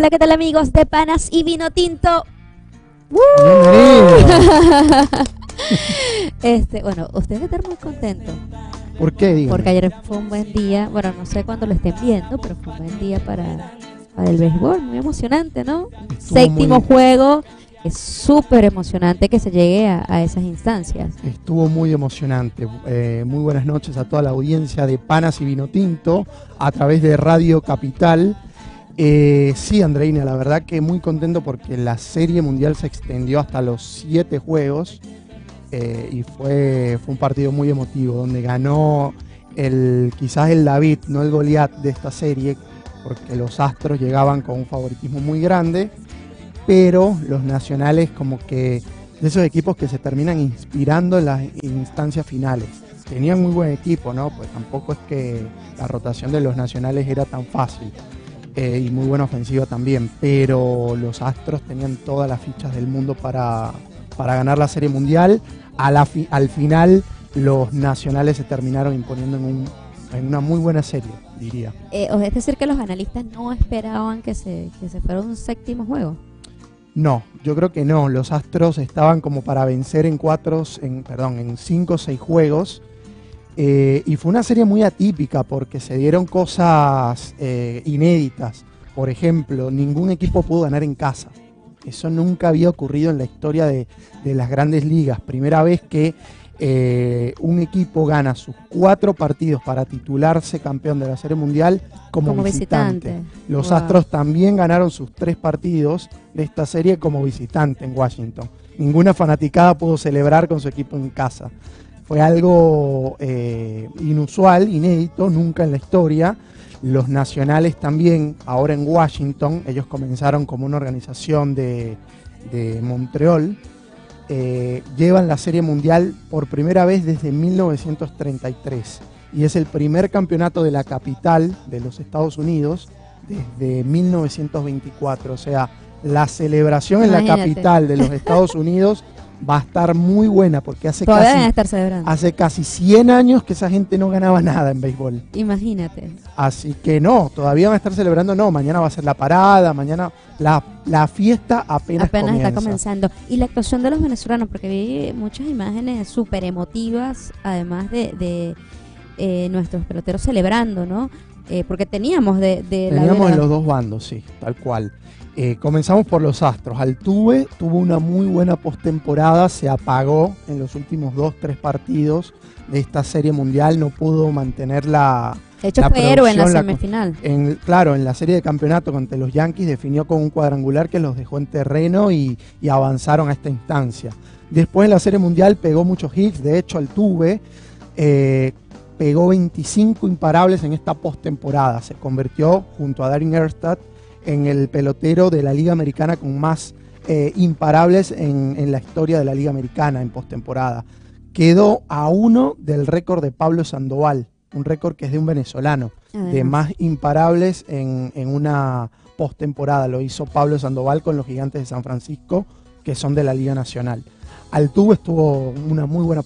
Hola, ¿qué tal amigos de Panas y Vino Tinto? este, bueno, ustedes están muy contentos ¿Por qué, dígame? porque ayer fue un buen día. Bueno, no sé cuándo lo estén viendo, pero fue un buen día para, para el béisbol. Muy emocionante, ¿no? Estuvo Séptimo juego. Es súper emocionante que se llegue a, a esas instancias. Estuvo muy emocionante. Eh, muy buenas noches a toda la audiencia de Panas y Vino Tinto a través de Radio Capital. Eh, sí, Andreina, la verdad que muy contento porque la Serie Mundial se extendió hasta los siete juegos eh, y fue, un partido muy emotivo donde ganó el quizás el David, no el Goliat de esta serie, porque los Astros llegaban con un favoritismo muy grande, pero los nacionales como que de esos equipos que se terminan inspirando en las instancias finales. Tenían muy buen equipo, ¿no? Pues tampoco es que la rotación de los nacionales era tan fácil. Eh, y muy buena ofensiva también, pero los Astros tenían todas las fichas del mundo para, para ganar la Serie Mundial. A la fi- al final los nacionales se terminaron imponiendo en, un- en una muy buena serie, diría. Eh, es decir, que los analistas no esperaban que se, que se fuera un séptimo juego. No, yo creo que no. Los Astros estaban como para vencer en cuatro, en, perdón, en cinco o seis juegos. Eh, y fue una serie muy atípica porque se dieron cosas eh, inéditas. Por ejemplo, ningún equipo pudo ganar en casa. Eso nunca había ocurrido en la historia de, de las grandes ligas. Primera vez que eh, un equipo gana sus cuatro partidos para titularse campeón de la Serie Mundial como, Como visitante. visitante. Los Wow. Astros también ganaron sus tres partidos de esta serie como visitante en Washington. Ninguna fanaticada pudo celebrar con su equipo en casa. Fue algo eh, inusual, inédito, nunca en la historia. Los nacionales también, ahora en Washington, ellos comenzaron como una organización de, de Montreal, eh, llevan la Serie Mundial por primera vez desde 1933 y es el primer campeonato de la capital de los Estados Unidos desde 1924. O sea, la celebración en la capital de los Estados Unidos va a estar muy buena porque hace casi, estar celebrando. hace casi 100 años que esa gente no ganaba nada en béisbol. Imagínate. Así que no, todavía van a estar celebrando, no, mañana va a ser la parada, mañana la, la fiesta apenas, Apenas comienza. está comenzando. Y la actuación de los venezolanos, porque vi muchas imágenes súper emotivas, además de, de, eh, nuestros peloteros celebrando, ¿no? Eh, porque teníamos de, de la Teníamos en los dos bandos, sí, tal cual. Eh, comenzamos por los Astros. Altuve tuvo una muy buena postemporada, se apagó en los últimos dos, tres partidos de esta serie mundial, no pudo mantener la... De hecho, la fue héroe en la semifinal. En, claro, en la serie de campeonato contra los Yankees definió con un cuadrangular que los dejó en terreno y, y avanzaron a esta instancia. Después en la serie mundial pegó muchos hits, de hecho Altuve eh, pegó 25 imparables en esta postemporada. Se convirtió junto a Darin Erstad en el pelotero de la Liga Americana con más eh, imparables en, en la historia de la Liga Americana en postemporada. Quedó a uno del récord de Pablo Sandoval, un récord que es de un venezolano, de más imparables en, en una postemporada. Lo hizo Pablo Sandoval con los Gigantes de San Francisco, que son de la Liga Nacional. Altuve estuvo una muy buena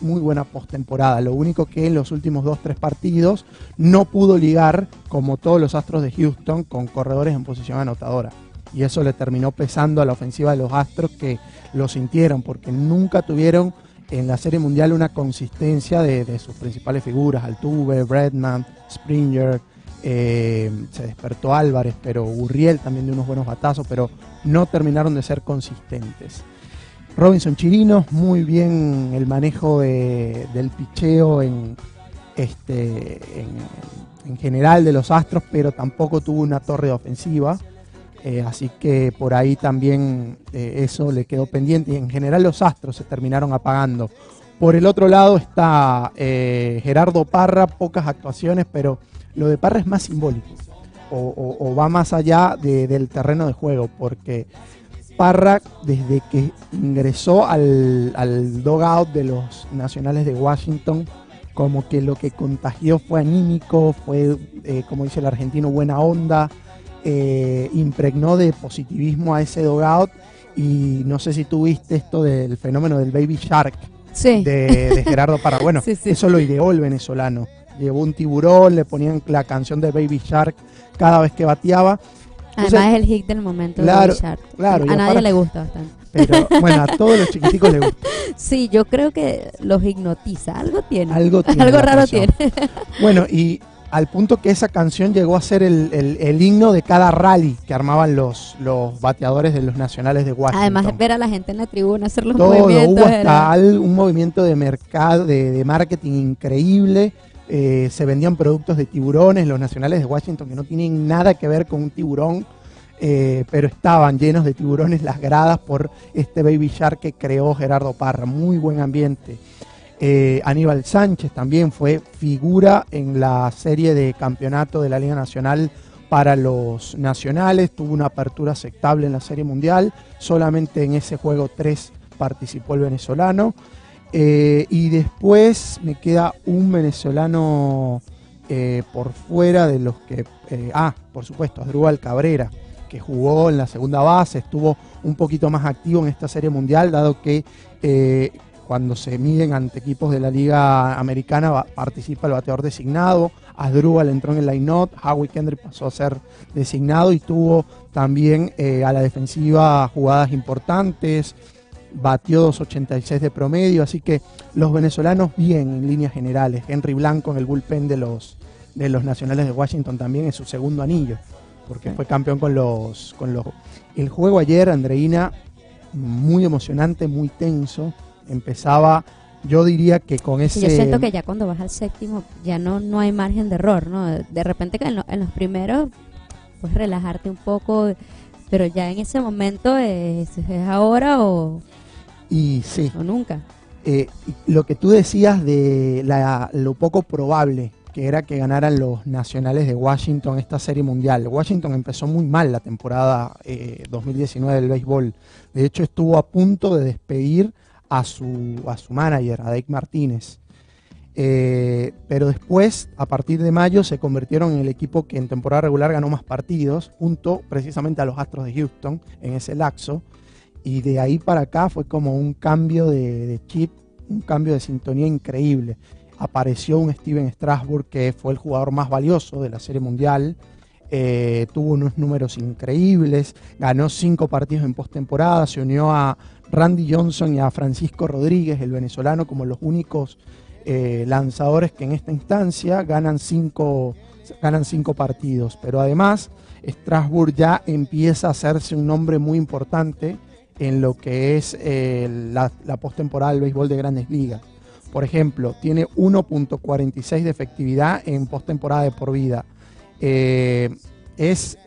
muy buena postemporada. Lo único que en los últimos dos tres partidos no pudo ligar, como todos los Astros de Houston, con corredores en posición anotadora. Y eso le terminó pesando a la ofensiva de los Astros que lo sintieron porque nunca tuvieron en la Serie Mundial una consistencia de, de sus principales figuras, Altuve, Bredman, Springer, eh, se despertó Álvarez, pero Gurriel también de unos buenos batazos, pero no terminaron de ser consistentes. Robinson Chirinos, muy bien el manejo de- del picheo en, este, en, en general de los Astros, pero tampoco tuvo una torre ofensiva Eh, así que por ahí también eh, eso le quedó pendiente y en general los astros se terminaron apagando. Por el otro lado está eh, Gerardo Parra, pocas actuaciones, pero lo de Parra es más simbólico o, va más allá de- del terreno de juego, porque Parra, desde que ingresó al, al dogout de los nacionales de Washington, como que lo que contagió fue anímico, fue, eh, como dice el argentino, buena onda, eh, impregnó de positivismo a ese dogout. Y no sé si tú viste esto del fenómeno del Baby Shark Sí. de, de Gerardo Parra. Bueno, Sí, sí. eso lo ideó el venezolano. Llevó un tiburón, le ponían la canción de Baby Shark cada vez que bateaba. Además es el hit del momento Claro, de claro, A nadie le gusta bastante. Pero bueno, a todos los chiquiticos les gusta. Sí, yo creo que los hipnotiza. Algo tiene. Algo tiene Algo raro canción. tiene. Bueno, y al punto que esa canción llegó a ser el, el- el himno de cada rally que armaban los, los bateadores de los nacionales de Washington. Además, ver a la gente en la tribuna hacer los todo, movimientos. hubo hasta un movimiento de mercado, de, de marketing increíble. Eh, se vendían productos de tiburones, los nacionales de Washington, que no tienen nada que ver con un tiburón, eh, pero estaban llenos de tiburones las gradas por este Baby Shark que creó Gerardo Parra. Muy buen ambiente. Eh, Aníbal Sánchez también fue figura en la serie de campeonato de la Liga Nacional para los nacionales, tuvo una apertura aceptable en la Serie Mundial, solamente en ese juego 3 participó el venezolano. Eh, y después me queda un venezolano eh, por fuera de los que... eh, ah, por supuesto, Asdrúbal Cabrera, que jugó en la segunda base, estuvo un poquito más activo en esta Serie Mundial, dado que cuando se miden ante equipos de la Liga Americana participa el bateador designado, Asdrúbal entró en el line-out, Howie Kendrick pasó a ser designado y tuvo también a la defensiva jugadas importantes, batió 2.86 de promedio, así que los venezolanos bien en líneas generales. Henry Blanco en el bullpen de los, de los Nacionales de Washington también es su segundo anillo, porque fue campeón con los, con los... El juego ayer, Andreina, muy emocionante, muy tenso. Empezaba, yo diría que con ese... Yo siento que ya cuando vas al séptimo ya no, no hay margen de error, ¿no? De repente que en, lo- en los primeros pues relajarte un poco, pero ya en ese momento es, es ahora o, Y sí, o nunca. eh, lo que tú decías de la- lo poco probable que era que ganaran los nacionales de Washington esta serie mundial. Washington empezó muy mal la temporada eh, 2019 del béisbol. De hecho, estuvo a punto de despedir a su, a su manager, a Dave Martínez. Eh, pero después, a partir de mayo, se convirtieron en el equipo que en temporada regular ganó más partidos, junto precisamente a los Astros de Houston en ese laxo. Y de ahí para acá fue como un cambio de, chip, un cambio de sintonía increíble. Apareció un Steven Strasburg que fue el jugador más valioso de la Serie Mundial. eh, tuvo unos números increíbles, ganó cinco partidos en postemporada, se unió a Randy Johnson y a Francisco Rodríguez, el venezolano, como los únicos eh, lanzadores que en esta instancia ganan cinco, ganan cinco partidos. Pero además, Strasburg ya empieza a hacerse un nombre muy importante en lo que es eh, la, postemporada del béisbol de grandes ligas. Por ejemplo, tiene 1.46 de efectividad en postemporada de por vida. Eh, es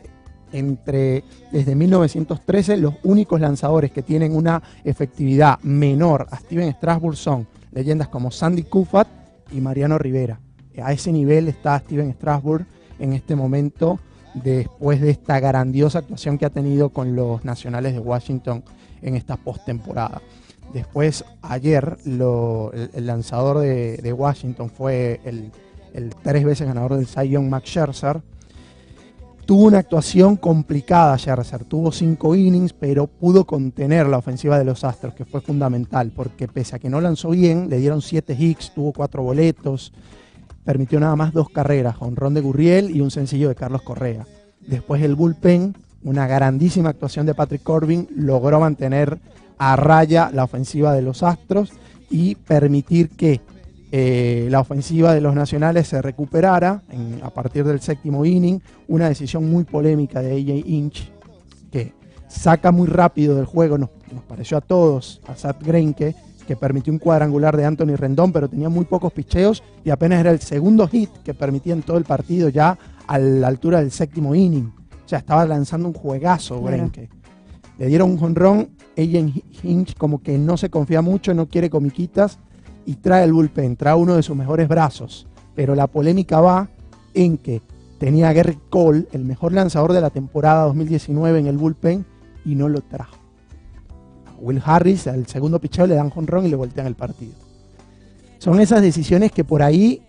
entre desde 1913 los únicos lanzadores que tienen una efectividad menor a Steven Strasburg son leyendas como Sandy Koufax y Mariano Rivera. A ese nivel está Steven Strasburg en este momento después de esta grandiosa actuación que ha tenido con los Nacionales de Washington en esta postemporada. Después, ayer, el, lanzador de, Washington fue el, el tres veces ganador del Cy Max Scherzer. Tuvo una actuación complicada Scherzer, tuvo cinco innings, pero pudo contener la ofensiva de los Astros, que fue fundamental, porque pese a que no lanzó bien, le dieron siete hits, tuvo cuatro boletos, permitió nada más dos carreras, honrón de Gurriel y un sencillo de Carlos Correa. Después el bullpen, una grandísima actuación de Patrick Corbin, logró mantener a raya la ofensiva de los Astros y permitir que eh, la ofensiva de los nacionales se recuperara a partir del séptimo inning. Una decisión muy polémica de AJ Inch que saca muy rápido del juego, nos, pareció a todos, a Sat Greinke, que permitió un cuadrangular de Anthony Rendón, pero tenía muy pocos picheos y apenas era el segundo hit que permitía en todo el partido ya a la altura del séptimo inning. O sea, estaba lanzando un juegazo, Claro. Brenke. Le dieron un jonrón, Aiden Hinch como que no se confía mucho, no quiere comiquitas y trae el bullpen, trae uno de sus mejores brazos. Pero la polémica va en que tenía a Gary Cole, el mejor lanzador de la temporada 2019 en el bullpen, y no lo trajo. A Will Harris, al segundo picheo, le dan jonrón y le voltean el partido. Son esas decisiones que por ahí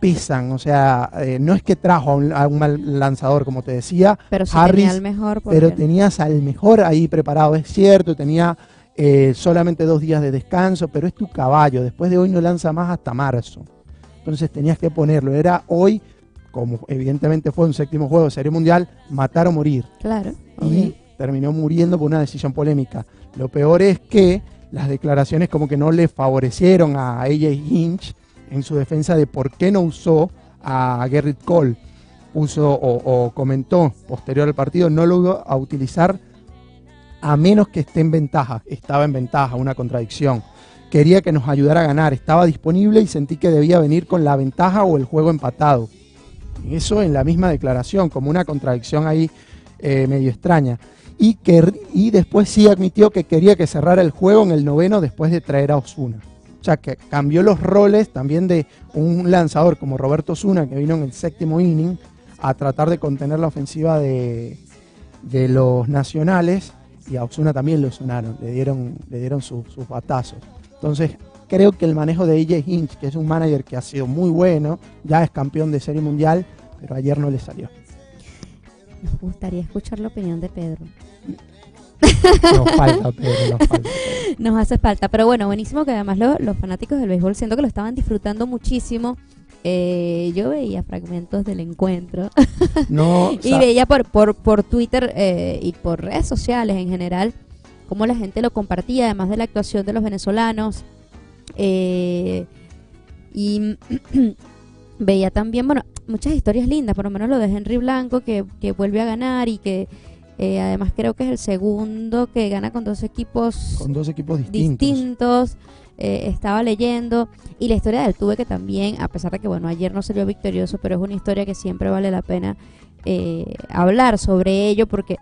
pesan, o sea, eh, no es que trajo a un, a un mal lanzador, como te decía, Pero Harris, tenía el mejor. pero tenías al mejor ahí preparado, es cierto, tenía eh, solamente dos días de descanso, pero es tu caballo, después de hoy no lanza más hasta marzo. Entonces tenías que ponerlo, era hoy, como evidentemente fue un séptimo juego de Serie Mundial, matar o morir. Claro. Y terminó muriendo por una decisión polémica. Lo peor es que las declaraciones como que no le favorecieron a AJ Hinch en su defensa de por qué no usó a Gerrit Cole. Puso o, comentó posterior al partido, no lo iba a utilizar a menos que esté en ventaja. Estaba en ventaja, una contradicción. Quería que nos ayudara a ganar, estaba disponible y sentí que debía venir con la ventaja o el juego empatado. Eso en la misma declaración, como una contradicción ahí eh, medio extraña. Y, que, y después sí admitió que quería que cerrara el juego en el noveno después de traer a Osuna. O sea, que cambió los roles también de un lanzador como Roberto Osuna, que vino en el séptimo inning, a tratar de contener la ofensiva de, de los nacionales. Y a Osuna también lo sonaron, le dieron, le dieron sus, sus batazos. Entonces, creo que el manejo de AJ Hinch, que es un manager que ha sido muy bueno, ya es campeón de Serie Mundial, pero ayer no le salió. Nos gustaría escuchar la opinión de Pedro. Nos falta, Pedro, nos falta. Nos hace falta. Pero bueno, buenísimo que además lo- los fanáticos del béisbol siento que lo estaban disfrutando muchísimo. Eh, yo veía fragmentos del encuentro No, y sea, veía por, por, por Twitter eh, y por redes sociales en general cómo la gente lo compartía, además de la actuación de los venezolanos. Eh, y veía también, bueno, muchas historias lindas, por lo menos lo de Henry Blanco, que, que vuelve a ganar y que eh, además creo que es el segundo que gana con dos equipos con dos equipos distintos. distintos. eh, estaba leyendo y la historia del Tuve que también, a pesar de que bueno ayer no salió victorioso, pero es una historia que siempre vale la pena eh, hablar sobre ello porque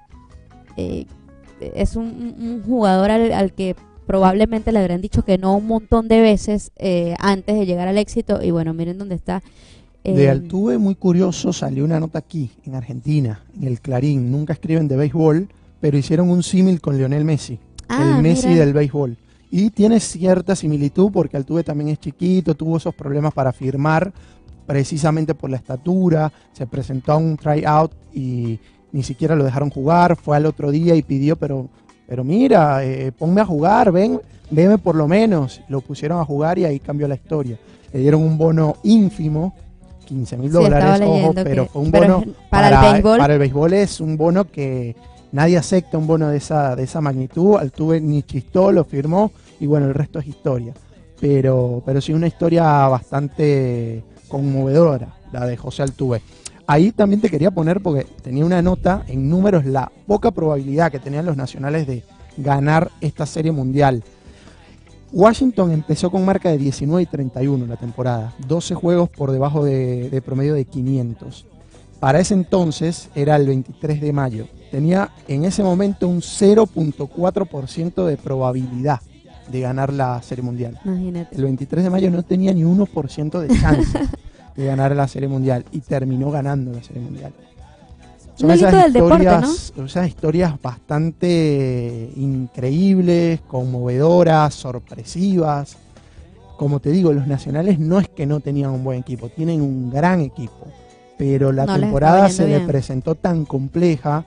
eh, es un, un jugador al, al que probablemente le habrán dicho que no un montón de veces eh, antes de llegar al éxito y bueno miren dónde está. De eh, Altuve, muy curioso, salió una nota aquí, en Argentina, en el Clarín. Nunca escriben de béisbol, pero hicieron un símil con Lionel Messi, ah, el Messi mira. del béisbol. Y tiene cierta similitud porque Altuve también es chiquito, tuvo esos problemas para firmar, precisamente por la estatura. Se presentó a un tryout y ni siquiera lo dejaron jugar. Fue al otro día y pidió, pero, pero mira, eh, ponme a jugar, ven, veme por lo menos. Lo pusieron a jugar y ahí cambió la historia. Le dieron un bono ínfimo, 15 mil Sí, dólares, ojo, pero fue un bono para, el béisbol para el béisbol es un bono que nadie acepta un bono de esa, de esa magnitud. Altuve ni chistó, lo firmó y bueno, el resto es historia. Pero, pero sí una historia bastante conmovedora, la de José Altuve. Ahí también te quería poner porque tenía una nota en números la poca probabilidad que tenían los nacionales de ganar esta serie mundial. Washington empezó con marca de 19 y 31 la temporada, 12 juegos por debajo de, de promedio de 500. Para ese entonces era el 23 de mayo. Tenía en ese momento un 0.4% de probabilidad de ganar la Serie Mundial. imagínate. El 23 de mayo no tenía ni 1% de chance de ganar la Serie Mundial y terminó ganando la Serie Mundial. Son esas del deporte, historias, esas historias bastante increíbles, conmovedoras, sorpresivas. Como te digo, los nacionales no es que no tenían un buen equipo, tienen un gran equipo. Pero la No temporada se le presentó tan compleja,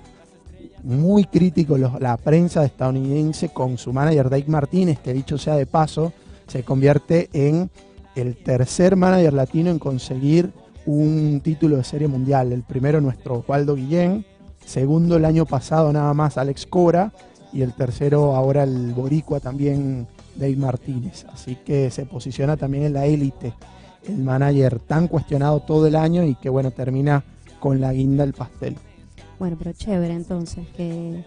muy crítico los- la prensa estadounidense con su manager Dave Martínez, que dicho sea de paso, se convierte en el tercer manager latino en conseguir un título de serie mundial. El primero nuestro Osvaldo Guillén, segundo el año pasado nada más Alex Cora y el tercero ahora el boricua también Dave Martínez. Así que se posiciona también en la élite el manager tan cuestionado todo el año y que bueno termina con la guinda del pastel. Bueno, pero chévere entonces que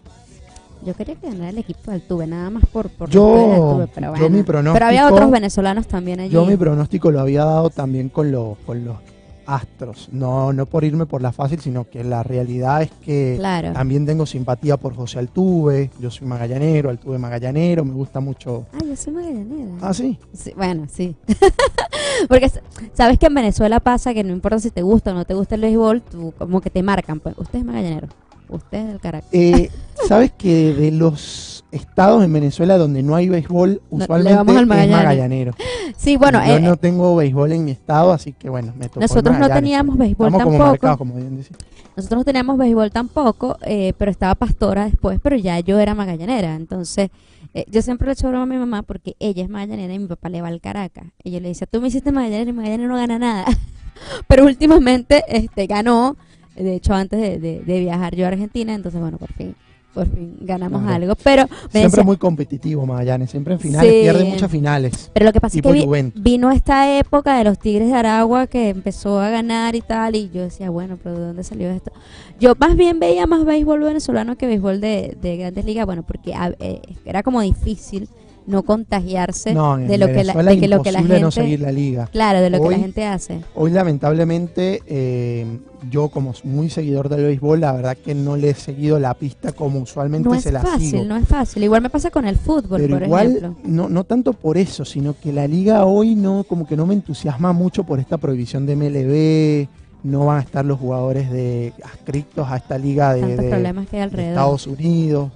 yo quería que ganara el equipo de Altuve, nada más por, por Yo- respeto de Altuve, pero, yo mi pronóstico- pero había otros venezolanos también allí. Yo mi pronóstico lo había dado también con los, con los Astros. No, no por irme por la fácil, sino que la realidad es que Claro. también tengo simpatía por José Altuve. Yo soy magallanero, Altuve magallanero, me gusta mucho. Ah, yo soy magallanera. Ah, sí. Sí, bueno, sí. Porque sabes que en Venezuela pasa que no importa si te gusta o no te gusta el béisbol, tú como que te marcan, pues usted es magallanero, usted es del Caracas. Eh, Sabes que de los estados en Venezuela donde no hay béisbol, No, le usualmente vamos al es magallanero. Sí, bueno, Yo eh, no tengo béisbol en mi estado, así que bueno, me tocó nosotros no teníamos béisbol Estamos como tampoco. marcados, como bien dice. Nosotros no teníamos béisbol tampoco, eh, pero estaba pastora después, pero ya yo era magallanera. Entonces, eh, yo siempre le echo broma a mi mamá porque ella es magallanera y mi papá le va al Caracas. Y yo le decía, tú me hiciste magallanera y Magallanes no gana nada. pero últimamente este ganó, de hecho antes de, de- de viajar yo a Argentina, entonces bueno, por fin, por fin ganamos algo. Pero Siempre decía- muy competitivo Magallanes, siempre en finales, Sí. pierde muchas finales. pero lo que pasa es que vi- vino esta época de los Tigres de Aragua que empezó a ganar y tal, y yo decía, bueno, pero ¿de dónde salió esto? Yo más bien veía más béisbol venezolano que béisbol de, de grandes ligas, bueno, porque a- eh, era como difícil no contagiarse No, de lo que la, de que lo que la gente, no seguir la liga. claro, de lo que Hoy- la gente hace. Hoy lamentablemente eh, yo como muy seguidor del béisbol, la verdad que no le he seguido la pista como usualmente No es se la fácil, sigo. no es fácil. Igual me pasa con el fútbol, Pero por igual, ejemplo. no, no tanto por eso, sino que la liga hoy no, como que no me entusiasma mucho por esta prohibición de MLB, no van a estar los jugadores de adscritos a esta liga de, que. Estados Unidos.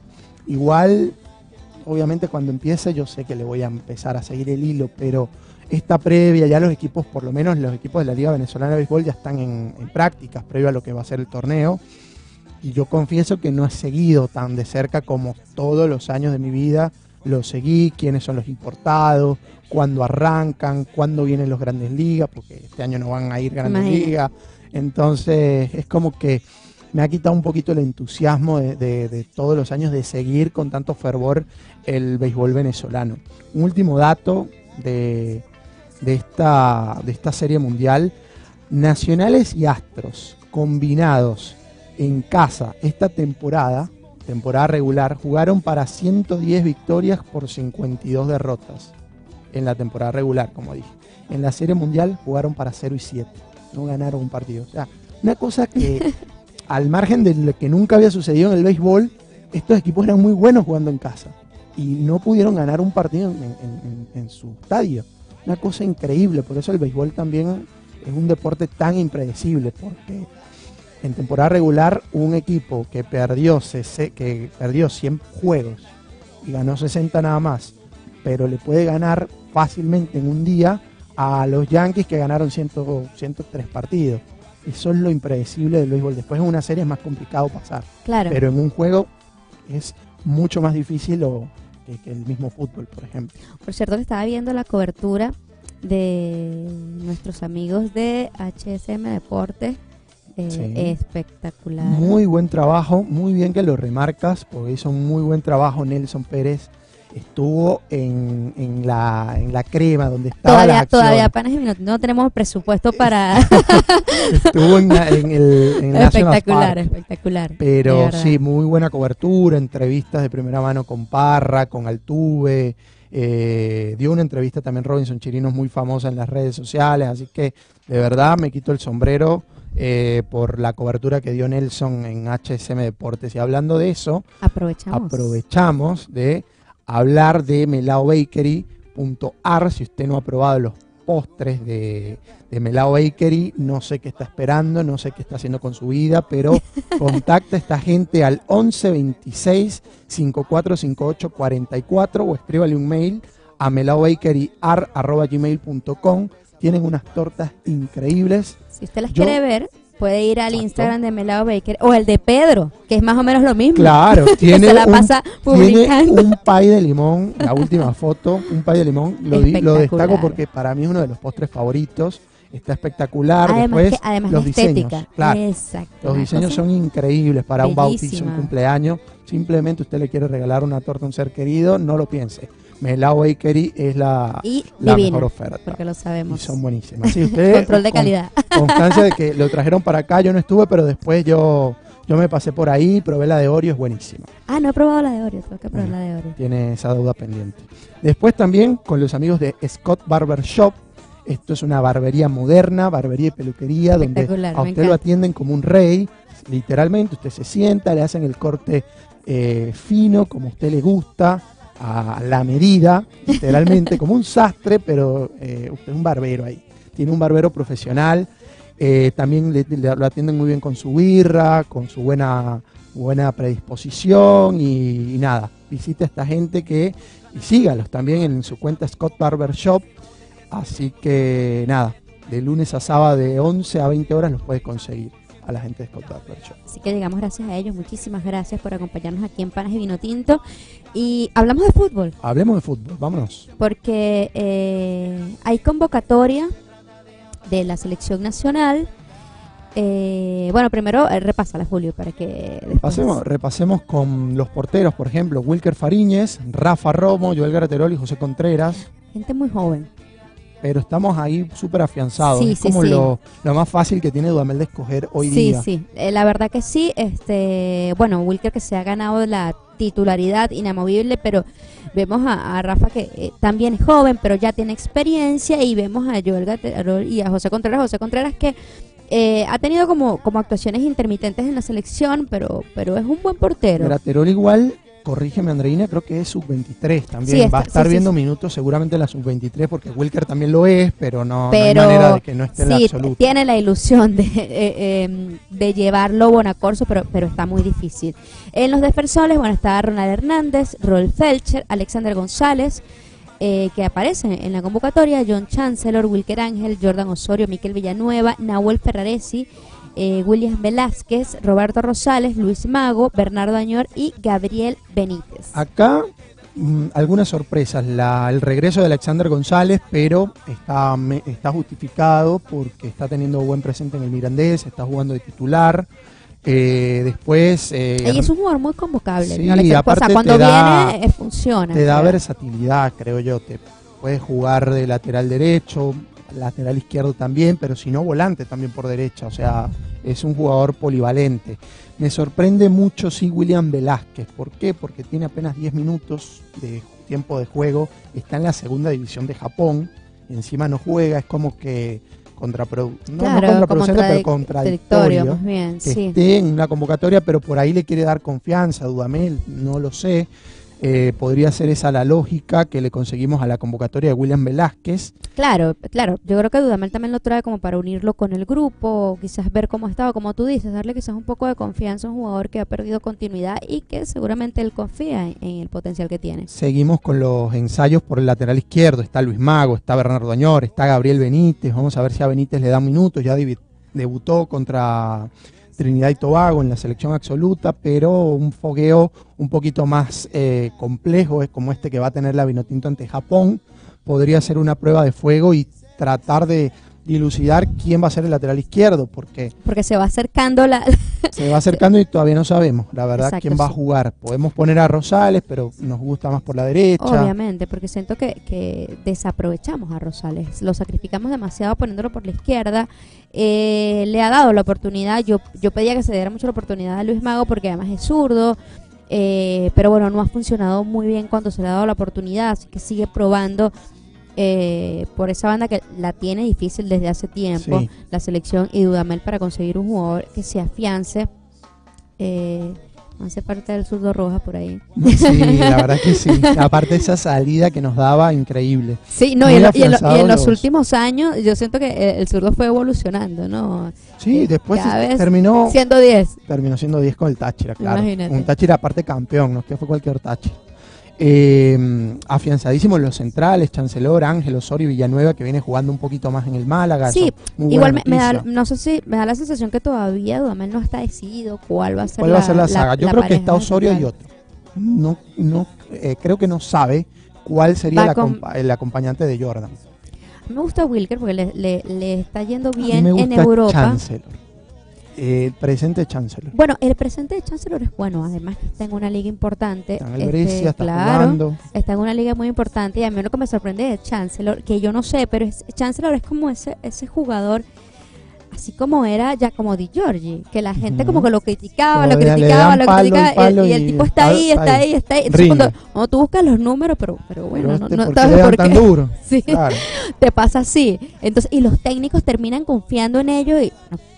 Igual, obviamente cuando empiece yo sé que le voy a empezar a seguir el hilo, pero esta previa, ya los equipos, por lo menos los equipos de la Liga Venezolana de Béisbol ya están en, en prácticas, previo a lo que va a ser el torneo. Y yo confieso que no he seguido tan de cerca como todos los años de mi vida lo seguí, quiénes son los importados, cuándo arrancan, cuándo vienen los grandes ligas, porque este año no van a ir grandes Imagínate. ligas. Entonces es como que me ha quitado un poquito el entusiasmo de, todos los años de seguir con tanto fervor el béisbol venezolano. Un último dato de, esta, de esta serie mundial, Nacionales y Astros combinados en casa esta temporada, temporada regular, jugaron para 110 victorias por 52 derrotas en la temporada regular, como dije. En la serie mundial jugaron para 0 y 7, no ganaron un partido. Una cosa que al margen de lo que nunca había sucedido en el béisbol, estos equipos eran muy buenos jugando en casa y no pudieron ganar un partido en, su estadio. Una cosa increíble, por eso el béisbol también es un deporte tan impredecible, porque en temporada regular un equipo que perdió, que perdió 100 juegos y ganó 60 nada más, pero le puede ganar fácilmente en un día a los Yankees que ganaron 100 103 partidos. Eso es lo impredecible del béisbol. Después en una serie es más complicado pasar, Claro. pero en un juego es mucho más difícil o, que, que el mismo fútbol, por ejemplo. Por cierto que estaba viendo la cobertura de nuestros amigos de HSM Deportes. eh, Sí. Espectacular. Muy buen trabajo, muy bien que lo remarcas, porque hizo un muy buen trabajo Nelson Pérez. Estuvo en, en la, en la crema donde estaba la Todavía, acción. todavía panes y minutos. No tenemos presupuesto para... Estuvo en, la- en el en espectacular, Park. espectacular. Pero sí, muy buena cobertura, entrevistas de primera mano con Parra, con Altuve. eh, dio una entrevista también Robinson Chirinos muy famosa en las redes sociales, así que de verdad me quito el sombrero eh, por la cobertura que dio Nelson en HSM Deportes. Y hablando de eso, Aprovechamos. aprovechamos de hablar de melaobakery.ar. Si usted no ha probado los postres de, de Melao Bakery, no sé qué está esperando, no sé qué está haciendo con su vida, pero contacta a esta gente al 11 26 5458 44 o escríbale un mail a melaobakeryar.gmail.com. Tienen unas tortas increíbles. Si usted las Yo- quiere ver, puede ir al Exacto. Instagram de Melado Baker o el de Pedro, que es más o menos lo mismo. Claro, tiene se la un Tiene un pay de limón, la última foto, un pay de limón. Lo, di- lo destaco porque para mí es uno de los postres favoritos. Está espectacular. Además, Después, que, además los diseños. estética. Claro, Exacto. los diseños son increíbles para un bautizo, un bellísima. cumpleaños. Simplemente usted le quiere regalar una torta a un ser querido, no lo piense. Melao Bakery es la, Y mejor oferta. porque lo Y sabemos. son buenísimas. Sí, Control de con- calidad. Constancia de que lo trajeron para acá, yo no estuve, pero después yo, yo me pasé por ahí, probé la de Oreo, es buenísima. Ah, no he probado la de Oreo, tengo que probar Bueno. la de Oreo. tiene esa deuda pendiente. Después también con los amigos de Scott Barber Shop Esto es una barbería moderna, barbería y peluquería, donde a usted lo atienden como un rey, literalmente. Usted se sienta, le hacen el corte eh, fino, como a usted le gusta, a la medida, literalmente, como un sastre, pero eh, usted es un barbero ahí. Tiene un barbero profesional. eh, también le- lo atienden muy bien con su birra, con su buena, buena predisposición y, y nada. Visite a esta gente que y sígalos también en su cuenta Scott Barber Shop. Así que nada, de lunes a sábado de 11 a 20 horas los puedes conseguir a la gente de Scott Barber Shop. Así que llegamos gracias a ellos. Muchísimas gracias por acompañarnos aquí en Panas y Vino Tinto. Y hablamos de fútbol, Hablemos de fútbol, vámonos. porque eh, hay convocatoria de la selección nacional. Eh, bueno, primero eh, repásala, Julio, para que después- Pasemos, repasemos con los porteros, por ejemplo, Wilker Fariñez, Rafa Romo, Joel Graterol y José Contreras. Gente muy joven. Pero estamos ahí súper afianzados. Sí, es sí, como sí. Lo, lo más fácil que tiene Dudamel de escoger hoy sí, día. sí. Eh, la verdad que sí. Este, bueno, Wilker que se ha ganado la titularidad inamovible, pero vemos a, a Rafa que eh, también es joven, pero ya tiene experiencia y vemos a Joel Gatterol y a José Contreras. José Contreras que eh, ha tenido como, como actuaciones intermitentes en la selección, pero, pero es un buen portero. Graterol igual, corrígeme Andreina, creo que es sub-23 también. Sí, está- Va a estar sí, viendo sí. minutos seguramente en la sub-23 porque Wilker también lo es, pero no, no pero hay manera de que no esté en la absoluta. tiene la ilusión de, eh, eh, de llevarlo Bonacorso, pero, pero está muy difícil. En los defensores, bueno, está Ronald Hernández, Rolf Felcher, Alexander González, eh, que aparecen en la convocatoria, John Chancellor, Wilker Ángel, Jordan Osorio, Miquel Villanueva, Nahuel Ferraresi, eh, William Velázquez, Roberto Rosales, Luis Mago, Bernardo Añor y Gabriel Benítez. Acá mm, algunas sorpresas. La- el regreso de Alexander González, pero está, me- está justificado porque está teniendo buen presente en el Mirandés, está jugando de titular. Eh, después eh, Y es un jugador muy convocable. Sí, ¿no? Alexander- o aparte sea, cuando da- viene, eh, funciona. te da versatilidad, creo yo. Te puedes jugar de lateral derecho, lateral izquierdo también, pero si no, volante también por derecha. O sea, es un jugador polivalente. Me sorprende mucho, sí, William Velázquez. ¿Por qué? Porque tiene apenas 10 minutos de tiempo de juego. Está en la segunda división de Japón. Y encima no juega. Es como que contraproducente. No, no Claro, contraproducente, pero contradic- contradictorio más bien, que sí. esté en una convocatoria, pero por ahí le quiere dar confianza Dudamel, no lo sé. Eh, podría ser esa la lógica que le conseguimos a la convocatoria de William Velázquez. Claro, claro. Yo creo que Dudamel también lo trae como para unirlo con el grupo, quizás ver cómo estaba, como tú dices, darle quizás un poco de confianza a un jugador que ha perdido continuidad y que seguramente él confía en, en el potencial que tiene. Seguimos con los ensayos por el lateral izquierdo. Está Luis Mago, está Bernardo Añor, está Gabriel Benítez. Vamos a ver si a Benítez le dan minutos. Ya debutó contra Trinidad y Tobago en la selección absoluta, pero un fogueo un poquito más eh, complejo, como este que va a tener la Vinotinto ante Japón. Podría ser una prueba de fuego y tratar de dilucidar quién va a ser el lateral izquierdo, porque Porque se va acercando la... se va acercando y todavía no sabemos, la verdad, Exacto, quién va a jugar. Podemos poner a Rosales, pero nos gusta más por la derecha. Obviamente, porque siento que, que desaprovechamos a Rosales, lo sacrificamos demasiado poniéndolo por la izquierda. Eh, le ha dado la oportunidad, yo, yo pedía que se diera mucho la oportunidad a Luis Mago porque además es zurdo, eh, pero bueno, no ha funcionado muy bien cuando se le ha dado la oportunidad, así que sigue probando eh, por esa banda que la tiene difícil desde hace tiempo, Sí. la selección y Dudamel para conseguir un jugador que se afiance. Eh, hace parte del zurdo roja por ahí. Sí, la verdad que sí. Aparte esa salida que nos daba, increíble. Sí, no, y en, lo- y en lo- y en afianzados los los- últimos años yo siento que eh, el zurdo fue evolucionando, ¿no? Sí, Eh, después terminó, Siendo 10. terminó siendo 10 con el Táchira, claro. Imagínate. Un Táchira aparte campeón, no es que fue cualquier Táchira. Eh, afianzadísimos los centrales, Chancellor, Ángel, Osorio y Villanueva, que viene jugando un poquito más en el Málaga. Sí, Igual me, da, no sé si me da la sensación que todavía Dudamel no está decidido cuál va a ser ¿Cuál va a ser la saga? Yo la creo que está Osorio y otro. No, no, eh, creo que no sabe cuál sería con- el acompañante de Jordan. Me gusta Wilker porque le, le- le está yendo bien en Europa. Chancellor. El presente Chancellor. Bueno, el presente de Chancellor es bueno, además que está en una liga importante. Está en el este, está claro, jugando. está en una liga muy importante y a mí lo que me sorprende de Chancellor, que yo no sé, pero es, Chancellor es como ese, ese jugador así como era ya como Di Giorgi, que la gente como que lo criticaba, lo criticaba, lo criticaba, y, el tipo está ahí, está ahí. está ahí. Entonces cuando, tú buscas los números, pero, pero bueno, no, este, no ¿por qué sabes por tan qué. duro? Sí, te pasa así. Entonces, y los técnicos terminan confiando en ellos y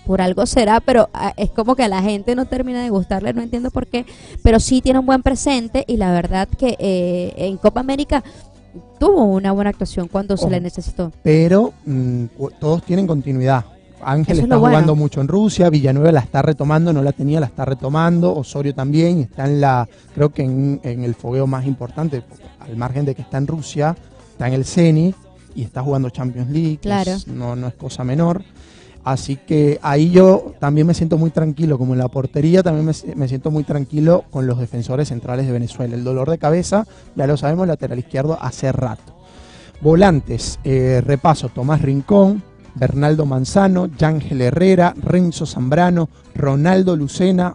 por algo será, pero ah, es como que a la gente no termina de gustarle, no entiendo por qué, pero sí tiene un buen presente y la verdad que eh, en Copa América tuvo una buena actuación cuando se le necesitó. Pero mm, todos tienen continuidad. Ángel Eso es está bueno. jugando mucho en Rusia, Villanueva la está retomando, no la tenía, la está retomando, Osorio también, está en la, creo que en, en el fogueo más importante, al margen de que está en Rusia, está en el Zenit y está jugando Champions League, Claro. es- no, no es cosa menor. Así que ahí yo también me siento muy tranquilo, como en la portería también me, me siento muy tranquilo con los defensores centrales de Venezuela. El dolor de cabeza, ya lo sabemos, lateral izquierdo hace rato. Volantes, eh, repaso, Tomás Rincón, Bernaldo Manzano, Yángel Herrera, Renzo Zambrano, Ronaldo Lucena,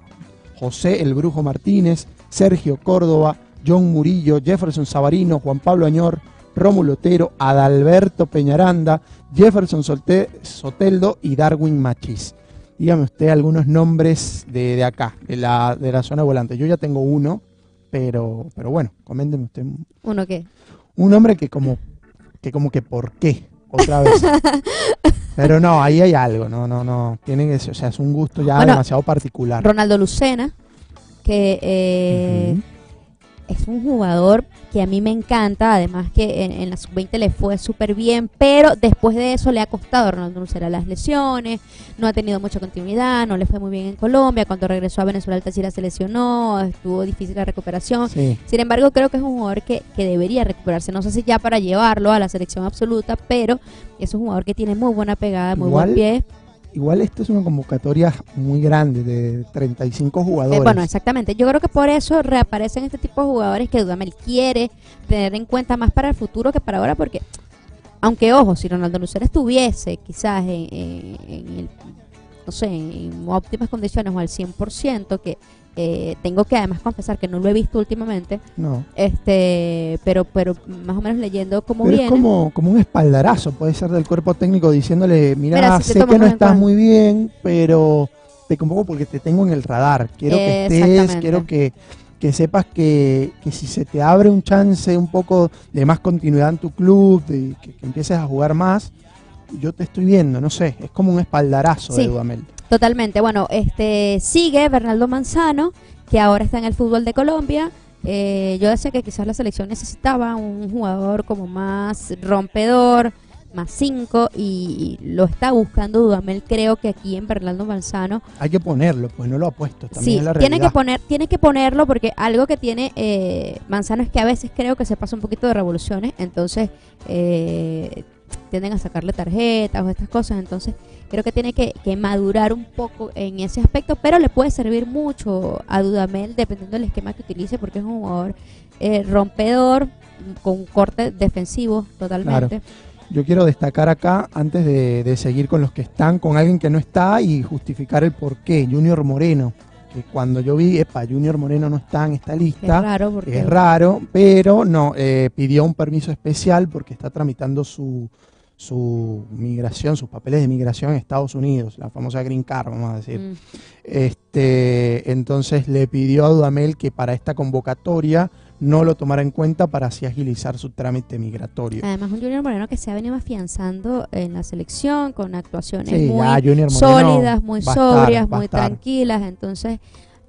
José El Brujo Martínez, Sergio Córdoba, John Murillo, Jefferson Sabarino, Juan Pablo Añor, Rómulo Otero, Adalberto Peñaranda, Jefferson Solte- Soteldo y Darwin Machis. Dígame usted algunos nombres de, de acá, de la, de la zona volante. Yo ya tengo uno, pero, pero bueno, coménteme usted un- ¿Uno qué? un nombre que como que como que por qué otra vez. Pero no ahí hay algo no no no. Tiene que ser- o sea es un gusto ya Bueno, demasiado particular. Ronaldo Lucena, que eh. Es un jugador que a mí me encanta, además que en, en la sub-20 le fue súper bien, pero después de eso le ha costado a Ronaldo Lucena las lesiones, no ha tenido mucha continuidad, no le fue muy bien en Colombia, cuando regresó a Venezuela el Táchira se lesionó, estuvo difícil la recuperación. sí Sin embargo, creo que es un jugador que, que debería recuperarse. No sé si ya para llevarlo a la selección absoluta, pero es un jugador que tiene muy buena pegada, muy Igual, buen pie. Igual esto es una convocatoria muy grande de 35 Eh, jugadores bueno, exactamente. Yo creo que por eso reaparecen este tipo de jugadores que Dudamel quiere tener en cuenta más para el futuro que para ahora, porque, aunque ojo, si Ronaldo Lucero estuviese quizás en, en- en el, no sé, en óptimas condiciones o al 100%, que eh, tengo que además confesar que no lo he visto últimamente, no este pero pero más o menos leyendo cómo pero viene. es como, como un espaldarazo puede ser del cuerpo técnico diciéndole mira, Mira, si te sé que no estás cuenta". muy bien pero te convoco porque te tengo en el radar quiero que estés quiero que que sepas que, que si se te abre un chance un poco de más continuidad en tu club, de que, que empieces a jugar más, yo te estoy viendo, no sé, es como un espaldarazo Sí. de Dudamel. Totalmente. Bueno, este sigue Bernardo Manzano, que ahora está en el fútbol de Colombia. Eh, yo decía que quizás la selección necesitaba un jugador como más rompedor, más cinco, y lo está buscando Dudamel. Creo que aquí en Bernardo Manzano Hay que ponerlo, pues no lo ha puesto, también sí, es la tiene que poner, tiene que ponerlo porque algo que tiene eh, Manzano es que a veces creo que se pasa un poquito de revoluciones, entonces eh, tienden a sacarle tarjetas o estas cosas, entonces creo que tiene que, que madurar un poco en ese aspecto, pero le puede servir mucho a Dudamel dependiendo del esquema que utilice porque es un jugador eh, rompedor con corte defensivo totalmente. Yo quiero destacar acá, antes de, de seguir con los que están, con alguien que no está y justificar el por qué, Junior Moreno, que cuando yo vi, epa, Junior Moreno no está en esta lista, es raro porque Es raro, pero no, eh, pidió un permiso especial porque está tramitando su, su migración, sus papeles de migración en Estados Unidos, la famosa Green Card, vamos a decir. mm, Este, entonces le pidió a Dudamel que para esta convocatoria no lo tomara en cuenta para así agilizar su trámite migratorio. Además, un Junior Moreno que se ha venido afianzando en la selección con actuaciones Sí, muy Moreno sólidas, muy estar, sobrias, muy tranquilas. Entonces,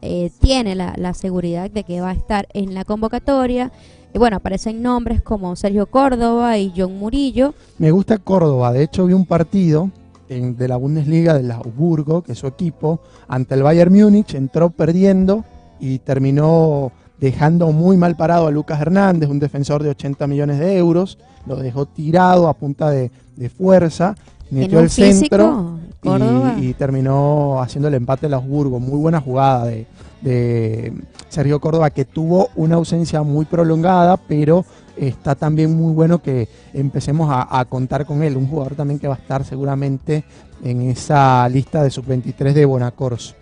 eh, tiene la, la seguridad de que va a estar en la convocatoria. Y bueno, aparecen nombres como Sergio Córdoba y John Murillo. Me gusta Córdoba, de hecho vi un partido en- de la Bundesliga del Augsburgo, que es su equipo, ante el Bayern Múnich, entró perdiendo y terminó dejando muy mal parado a Lucas Hernández, un defensor de 80 millones de euros, lo dejó tirado a punta de, de fuerza, metió el centro y, y terminó haciendo el empate el Augsburgo. Muy buena jugada de, de Sergio Córdoba, que tuvo una ausencia muy prolongada, pero está también muy bueno que empecemos a, a contar con él. Un jugador también que va a estar seguramente en esa lista de sub-23 de Bonacors.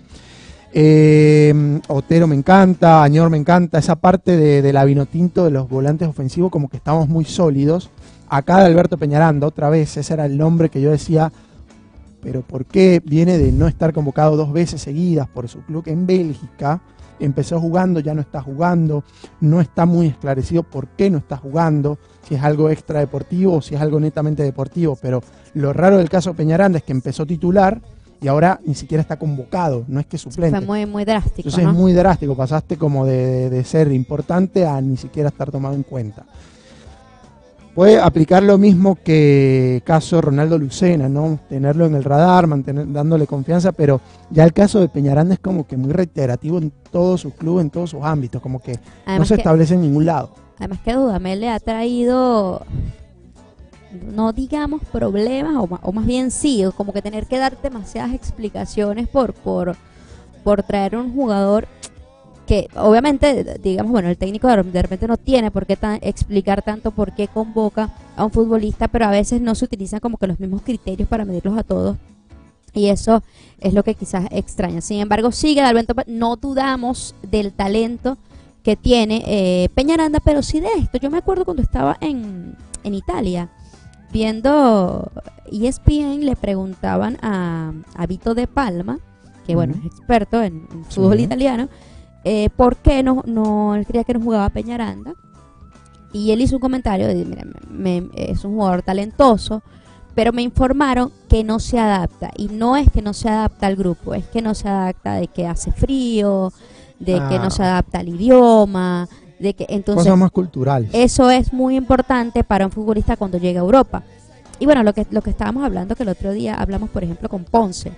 Eh, Otero me encanta, Añor me encanta, esa parte de, de la Vinotinto de los volantes ofensivos como que estamos muy sólidos. Acá de Alberto Peñaranda, otra vez, ese era el nombre que yo decía, pero ¿por qué? Viene de no estar convocado dos veces seguidas por su club en Bélgica. Empezó jugando, ya no está jugando, no está muy esclarecido por qué no está jugando, si es algo extra deportivo o si es algo netamente deportivo, pero lo raro del caso Peñaranda es que empezó titular y ahora ni siquiera está convocado, no es que suplente. Fue muy, muy drástico. Entonces ¿no? es muy drástico, pasaste como de, de ser importante a ni siquiera estar tomado en cuenta. Puede aplicar lo mismo que caso Ronaldo Lucena, ¿no? Tenerlo en el radar, mantener, dándole confianza, pero ya el caso de Peñaranda es como que muy reiterativo en todo su club, en todos sus ámbitos, como que no se que- establece en ningún lado. Además que Dudamel le ha traído, no digamos problemas, o, o más bien sí, o como que tener que dar demasiadas explicaciones por, por, por traer un jugador que obviamente, digamos, bueno, el técnico de repente no tiene por qué tan- explicar tanto por qué convoca a un futbolista, pero a veces no se utilizan como que los mismos criterios para medirlos a todos. Y eso es lo que quizás extraña. Sin embargo, sigue Dalberto, Pa- no dudamos del talento que tiene eh, Peñaranda, pero sí de esto. Yo me acuerdo cuando estaba en, en Italia, viendo ESPN, le preguntaban a, a Vito de Palma, que bueno, es experto en, en fútbol Sí. italiano, eh, por qué no, no, él creía que no jugaba Peñaranda. Y él hizo un comentario de, mira, me- me- es un jugador talentoso, pero me informaron que no se adapta. Y no es que no se adapta al grupo, es que no se adapta de que hace frío, de que Ah. no se adapta al idioma, de que entonces más eso es muy importante para un futbolista cuando llega a Europa. Y bueno, lo que, lo que estábamos hablando, que el otro día hablamos, por ejemplo, con Ponce,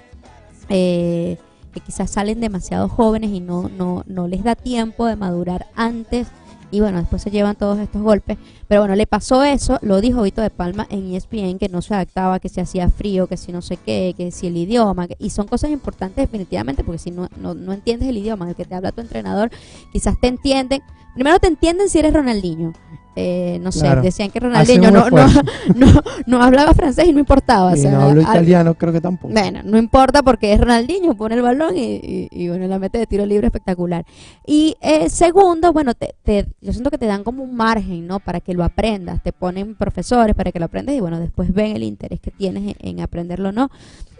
eh, que quizás salen demasiado jóvenes y no, no, no les da tiempo de madurar antes y bueno, después se llevan todos estos golpes. Pero bueno, le pasó eso, lo dijo Vito de Palma en ESPN, que no se adaptaba, que se hacía frío, que si no sé qué, que si el idioma, que- y son cosas importantes definitivamente, porque si no, no, no entiendes el idioma el que te habla tu entrenador, quizás te entienden, primero te entienden si eres Ronaldinho. Eh, no sé, Claro. decían que Ronaldinho no, no, no, no hablaba francés y no importaba. o y sea, no hablo al- italiano, creo que tampoco. bueno, no importa porque es Ronaldinho, pone el balón y, y- y, bueno, la mete de tiro libre espectacular. Y eh, segundo, bueno, te, te- yo siento que te dan como un margen, ¿no? Para que lo aprendas, te ponen profesores para que lo aprendas y bueno, después ven el interés que tienes en, en aprenderlo, ¿no?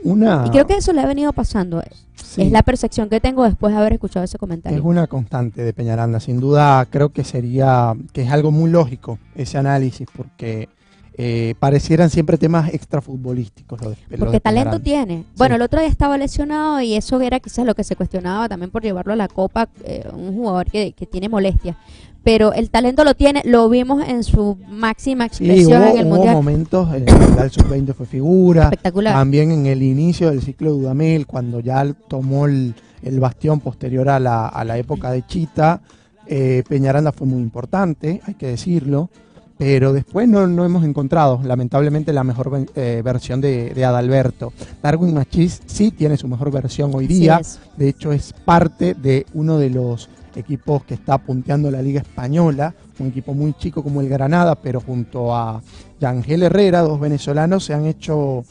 Una, Y creo que eso le ha venido pasando. Sí. Es la percepción que tengo después de haber escuchado ese Es comentario. una constante de Peñaranda, sin duda creo que sería, que es algo muy lógico ese análisis, porque eh, parecieran siempre temas extrafutbolísticos. Lo de, lo Porque de talento tiene. Bueno, el otro día estaba lesionado y eso era quizás lo que se cuestionaba también por llevarlo a la Copa, eh, un jugador que, que tiene molestias. Pero el talento lo tiene, lo vimos en su máxima Sí, expresión hubo, en el hubo Mundial. momentos, en el Mundial Sub-20 fue figura, Espectacular. también en el inicio del ciclo de Dudamel, cuando ya tomó el, el bastión posterior a la, a la época de Chita, eh, Peñaranda fue muy importante, hay que decirlo, pero después no, no hemos encontrado, lamentablemente, la mejor eh, versión de, de Adalberto. Darwin Machís sí tiene su mejor versión hoy día, de hecho es parte de uno de los equipos que está punteando la Liga Española, un equipo muy chico como el Granada, pero junto a Yangel Herrera, dos venezolanos, se han hecho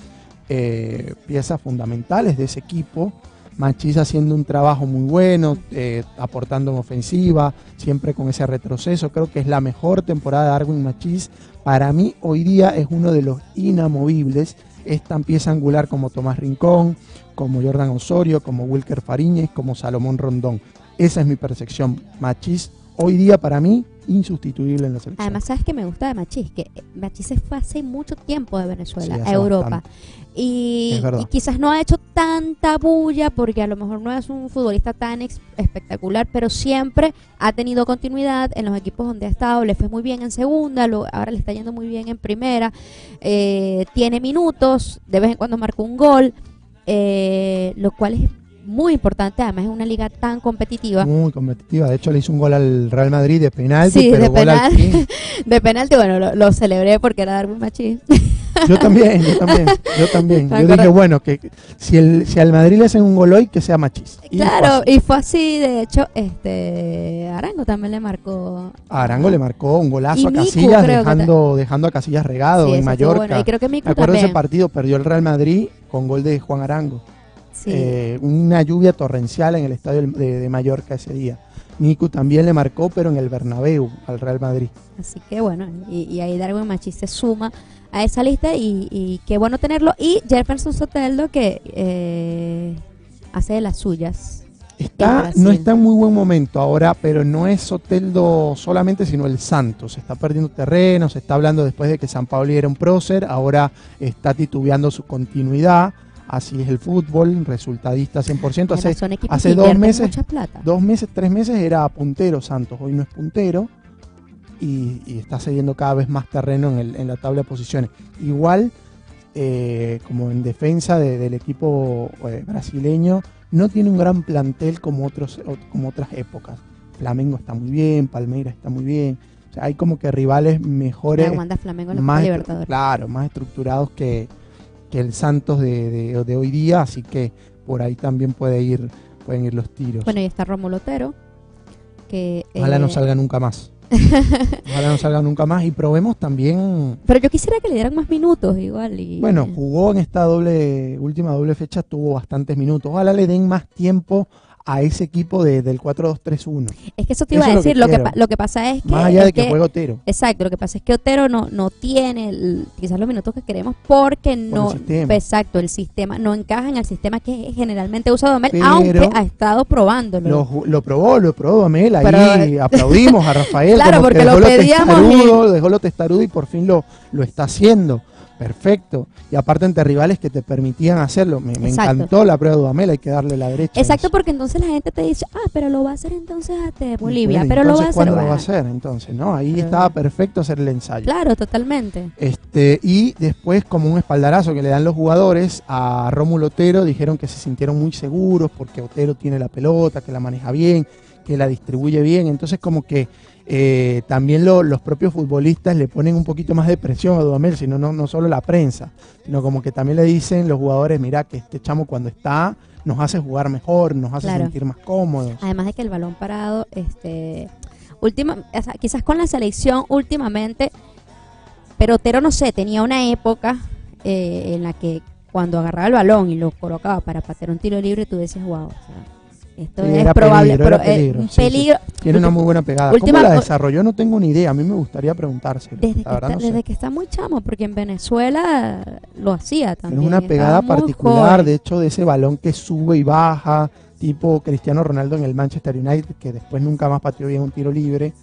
eh, piezas fundamentales de ese equipo. Machís haciendo un trabajo muy bueno, eh, aportando en ofensiva, siempre con ese retroceso. Creo que es la mejor temporada de Darwin Machís. Para mí, hoy día es uno de los inamovibles. Es tan pieza angular como Tomás Rincón, como Jordan Osorio, como Wilker Fariñez, como Salomón Rondón. Esa es mi percepción. Machís, hoy día para mí, insustituible en la selección. Además, ¿sabes qué me gusta de Machís? Que eh, Machís se fue hace mucho tiempo de Venezuela Sí, a Europa. Y, quizás no ha hecho tanta bulla porque a lo mejor no es un futbolista tan espectacular, pero siempre ha tenido continuidad en los equipos donde ha estado. Le fue muy bien en segunda, lo- ahora le está yendo muy bien en primera. eh, tiene minutos, de vez en cuando marca un gol, eh, lo cual es muy importante. Además, es una liga tan competitiva. Muy competitiva. De hecho, le hizo un gol al Real Madrid de penalti, Sí, pero de gol al penal. fin. De penalti, bueno, lo, lo celebré porque era Darwin Machís. Yo también, yo también, yo también. Yo dije, bueno, que si, el, si al Madrid le hacen un gol hoy, que sea Machís. Y Claro, fue y fue así, de hecho, este Arango también le marcó. A Arango le marcó un Y golazo a Miku, Casillas, dejando, dejando a Casillas regado Sí, en Mallorca. bueno. Y creo que Miku Me acuerdo de ese también. partido, perdió el Real Madrid con gol de Juan Arango. Sí. Eh, una lluvia torrencial en el estadio de, de Mallorca ese día. Nico también le marcó, pero en el Bernabéu al Real Madrid. Así que bueno, y, y ahí Darwin Machi se suma a esa lista y, y qué bueno tenerlo. Y Jefferson Soteldo que eh, hace de las suyas. Está, no está en muy buen momento ahora, pero no es Soteldo solamente, sino el Santos. Está perdiendo terreno, se está hablando después de que San Pablo era un prócer, ahora está titubeando su continuidad. Así es el fútbol, resultadista 100%. Además, Hace son dos meses- plata. dos meses, tres meses era puntero Santos, hoy no es puntero y, y está cediendo cada vez más terreno en, el- en la tabla de posiciones. Igual, eh, como en defensa de- del equipo eh, brasileño, no tiene un gran plantel como, otros, como otras épocas. Flamengo está muy bien, Palmeiras está muy bien. O sea, hay como que rivales mejores, Flamengo más, Libertadores. claro, más estructurados que, que el Santos de, de- de hoy día, así que por ahí también puede ir, pueden ir los tiros. Bueno, y está Romulo Otero, que... Ojalá no eh, salga nunca más. Ojalá no salga nunca más. Y probemos también. Pero yo quisiera que le dieran más minutos igual. Y, Bueno, jugó en esta doble, última doble fecha, tuvo bastantes minutos. Ojalá le den más tiempo a ese equipo de- del 4-2-3-1. es que eso te iba eso a es lo que decir. Lo que, lo que pasa es que... Más allá de que, juegue Otero. Exacto, lo que pasa es que Otero no, no tiene el- quizás los minutos que queremos porque no, sistema. exacto, el sistema no encaja en el sistema que generalmente usa Domel, Pero- aunque ha estado probándolo. Lo, lo probó, lo probó Amel. Ahí Pero- aplaudimos a Rafael. Claro, que porque lo pedíamos testarudo, dejó lo testarudo y por fin lo, lo está haciendo. Perfecto. Y aparte entre rivales que te permitían hacerlo. Me, encantó la prueba de Dudamel, hay que darle la derecha. Exacto, porque entonces la gente te dice, ah, pero lo va a hacer entonces ante Bolivia, Bueno, pero lo va a hacer. ¿cuándo lo va a hacer? Entonces, ¿no? Ahí Pero- estaba perfecto hacer el ensayo. Claro, totalmente. Este, y después, como un espaldarazo que le dan los jugadores a Rómulo Otero, dijeron que se sintieron muy seguros porque Otero tiene la pelota, que la maneja bien, que la distribuye bien. Entonces, como que eh, también lo- los propios futbolistas le ponen un poquito más de presión a Dudamel, sino no, no solo la prensa, sino como que también le dicen los jugadores, mira que este chamo cuando está nos hace jugar mejor, nos hace Claro. sentir más cómodos. Además de que el balón parado, este, última, o sea, quizás con la selección últimamente, pero Otero no sé, tenía una época eh, en la que cuando agarraba el balón y lo colocaba para patear un tiro libre, tú decías, wow, o sea, esto Sí, es probable, peligro, pero es peligro, un sí, sí. peligro. Tiene una muy buena pegada. última- ¿Cómo la desarrolló? No tengo ni idea. A mí me gustaría preguntárselo. Desde, La que está, no desde que está muy chamo, porque en Venezuela lo hacía también. es una pegada particular, joven. de hecho, de ese balón que sube y baja, tipo Cristiano Ronaldo en el Manchester United, que después nunca más pateó bien un tiro libre.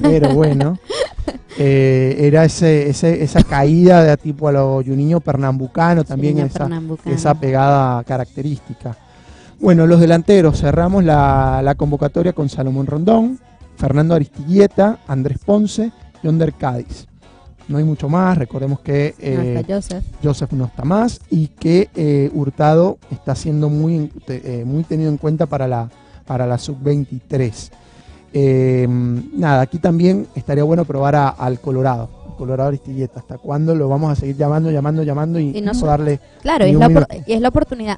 Pero bueno, eh, era ese, ese, esa caída de tipo a lo Juninho Pernambucano, también Niño esa, Pernambucano. esa pegada característica. Bueno, los delanteros, cerramos la, la convocatoria con Salomón Rondón, Fernando Aristiguieta, Andrés Ponce y Onder Cádiz. No hay mucho más, recordemos que eh, Joseph. Joseph no está más y que eh, Hurtado está siendo muy, eh, muy tenido en cuenta para la, para la sub-23. Eh, nada, aquí también estaría bueno probar a- al Colorado, Colorado Aristilleta. ¿Hasta cuándo lo vamos a seguir llamando, llamando, llamando y, Y no darle Claro, y es, la, y es la oportunidad.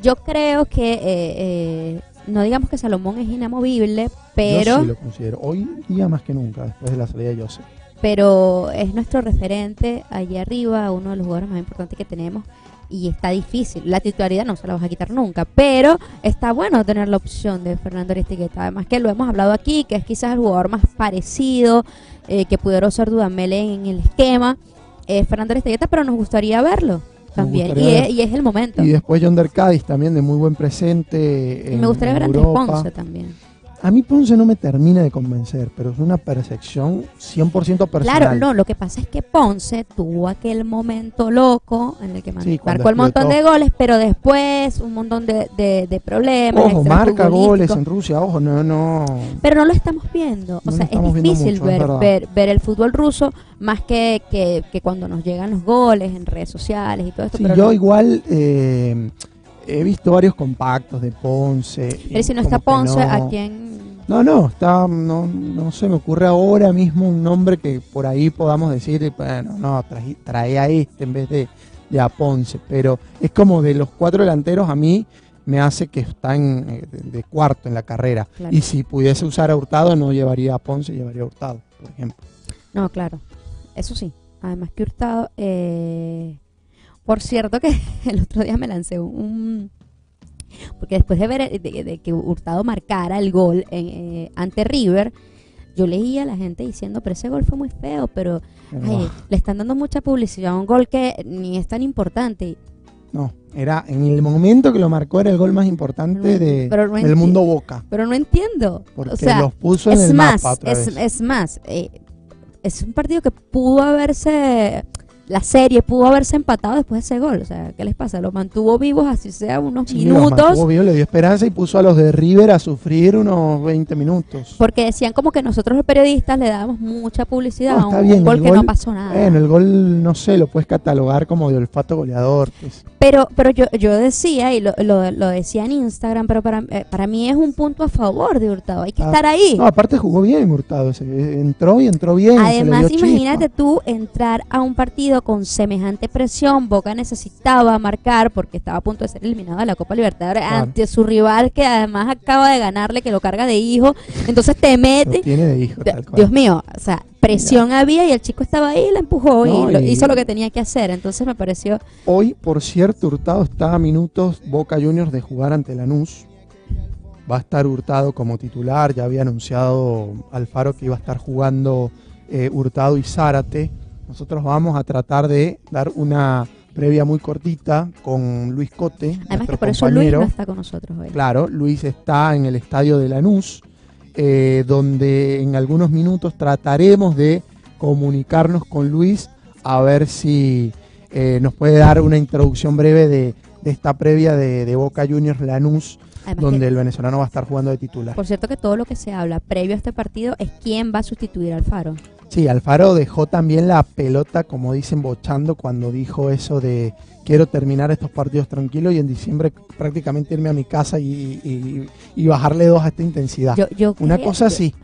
Yo creo que, eh, eh, no digamos que Salomón es inamovible, pero, Yo sí lo considero. Hoy día más que nunca, después de la salida de Joseph. pero es nuestro referente allí arriba, uno de los jugadores más importantes que tenemos. Y está difícil. La titularidad no se la vas a quitar nunca. Pero está bueno tener la opción de Fernando Aristegueta. Además que lo hemos hablado aquí, que es quizás el jugador más parecido eh, que pudiera ser Dudamel en el esquema. Eh, Fernando Aristegueta, pero nos gustaría verlo también. Y es, y es el momento. Y después Yonder Cádiz también de muy buen presente. Y me gustaría ver a. Ponce también. A mí Ponce no me termina de convencer, pero es una percepción 100% personal. Claro, no, lo que pasa es que Ponce tuvo aquel momento loco en el que Sí, marcó el montón de goles, pero después un montón de, de- de problemas. Ojo, marca goles en Rusia, ojo, no, no. Pero no lo estamos viendo. O No sea, es difícil mucho, ver, ver, ver el fútbol ruso más que, que, que cuando nos llegan los goles en redes sociales y todo esto. Sí, pero yo no. igual eh, he visto varios compactos de Ponce. Pero si no está Ponce, no. ¿a quién? No, no, está, no, no se me ocurre ahora mismo un nombre que por ahí podamos decir, bueno, no, trae, trae a este en vez de, de a Ponce, pero es como de los cuatro delanteros a mí me hace que está en, eh, de, de cuarto en la carrera. Claro. Y si pudiese usar a Hurtado, no llevaría a Ponce, llevaría a Hurtado, por ejemplo. No, claro. Eso sí. Además que Hurtado. eh, por cierto, que el otro día me lancé un, porque después de ver de, de que Hurtado marcara el gol en, eh, ante River, yo leía a la gente diciendo, pero ese gol fue muy feo, pero ay, le están dando mucha publicidad a un gol que ni es tan importante. no, era en el momento que lo marcó era el gol más importante de, no del mundo Boca. Pero no entiendo. Porque o sea, los puso en es el más, mapa otra es, vez. es más, eh, es un partido que pudo haberse, la serie pudo haberse empatado después de ese gol. O sea, ¿qué les pasa? Lo mantuvo vivos, así sea unos Sí, los minutos. mantuvo vivos, le dio esperanza y puso a los de River a sufrir unos 20 minutos. Porque decían como que nosotros los periodistas le dábamos mucha publicidad No, a un, bien, gol que no pasó nada. Bueno, el gol, no sé, lo puedes catalogar como de olfato goleador. pues. Pero, pero yo, yo decía, y lo, lo, lo decía en Instagram, pero para, eh, para mí es un punto a favor de Hurtado. Hay que Ah, estar ahí. No, aparte jugó bien Hurtado. se- entró y entró bien. Además, dio chispa. imagínate tú entrar a un partido con semejante presión. Boca necesitaba marcar porque estaba a punto de ser eliminado de la Copa Libertadores Claro. ante su rival que además acaba de ganarle, que lo carga de hijo. Entonces te Lo mete. tiene de hijo, De- tal cual. Dios mío, o sea, presión había y el chico estaba ahí la empujó No, y, lo- y- hizo lo que tenía que hacer. Entonces me pareció Hoy, por cierto, Hurtado está a minutos Boca Juniors de jugar ante Lanús. Va a estar Hurtado como titular. Ya había anunciado Alfaro que iba a estar jugando eh, Hurtado y Zárate. Nosotros vamos a tratar de dar una previa muy cortita con Luis Cote, Además que por eso Luis compañero. no está con nosotros hoy. Claro, Luis está en el estadio de Lanús, eh, donde en algunos minutos trataremos de comunicarnos con Luis a ver si eh, nos puede dar una introducción breve de, de esta previa de, de Boca Juniors Lanús, Además donde que, el venezolano va a estar jugando de titular. por cierto que todo lo que se habla previo a este partido es quién va a sustituir al Faro. Sí, Alfaro dejó también la pelota, como dicen, bochando cuando dijo eso de quiero terminar estos partidos tranquilos y en diciembre prácticamente irme a mi casa y, y- y bajarle dos a esta intensidad. Yo, yo Una quería- cosa así.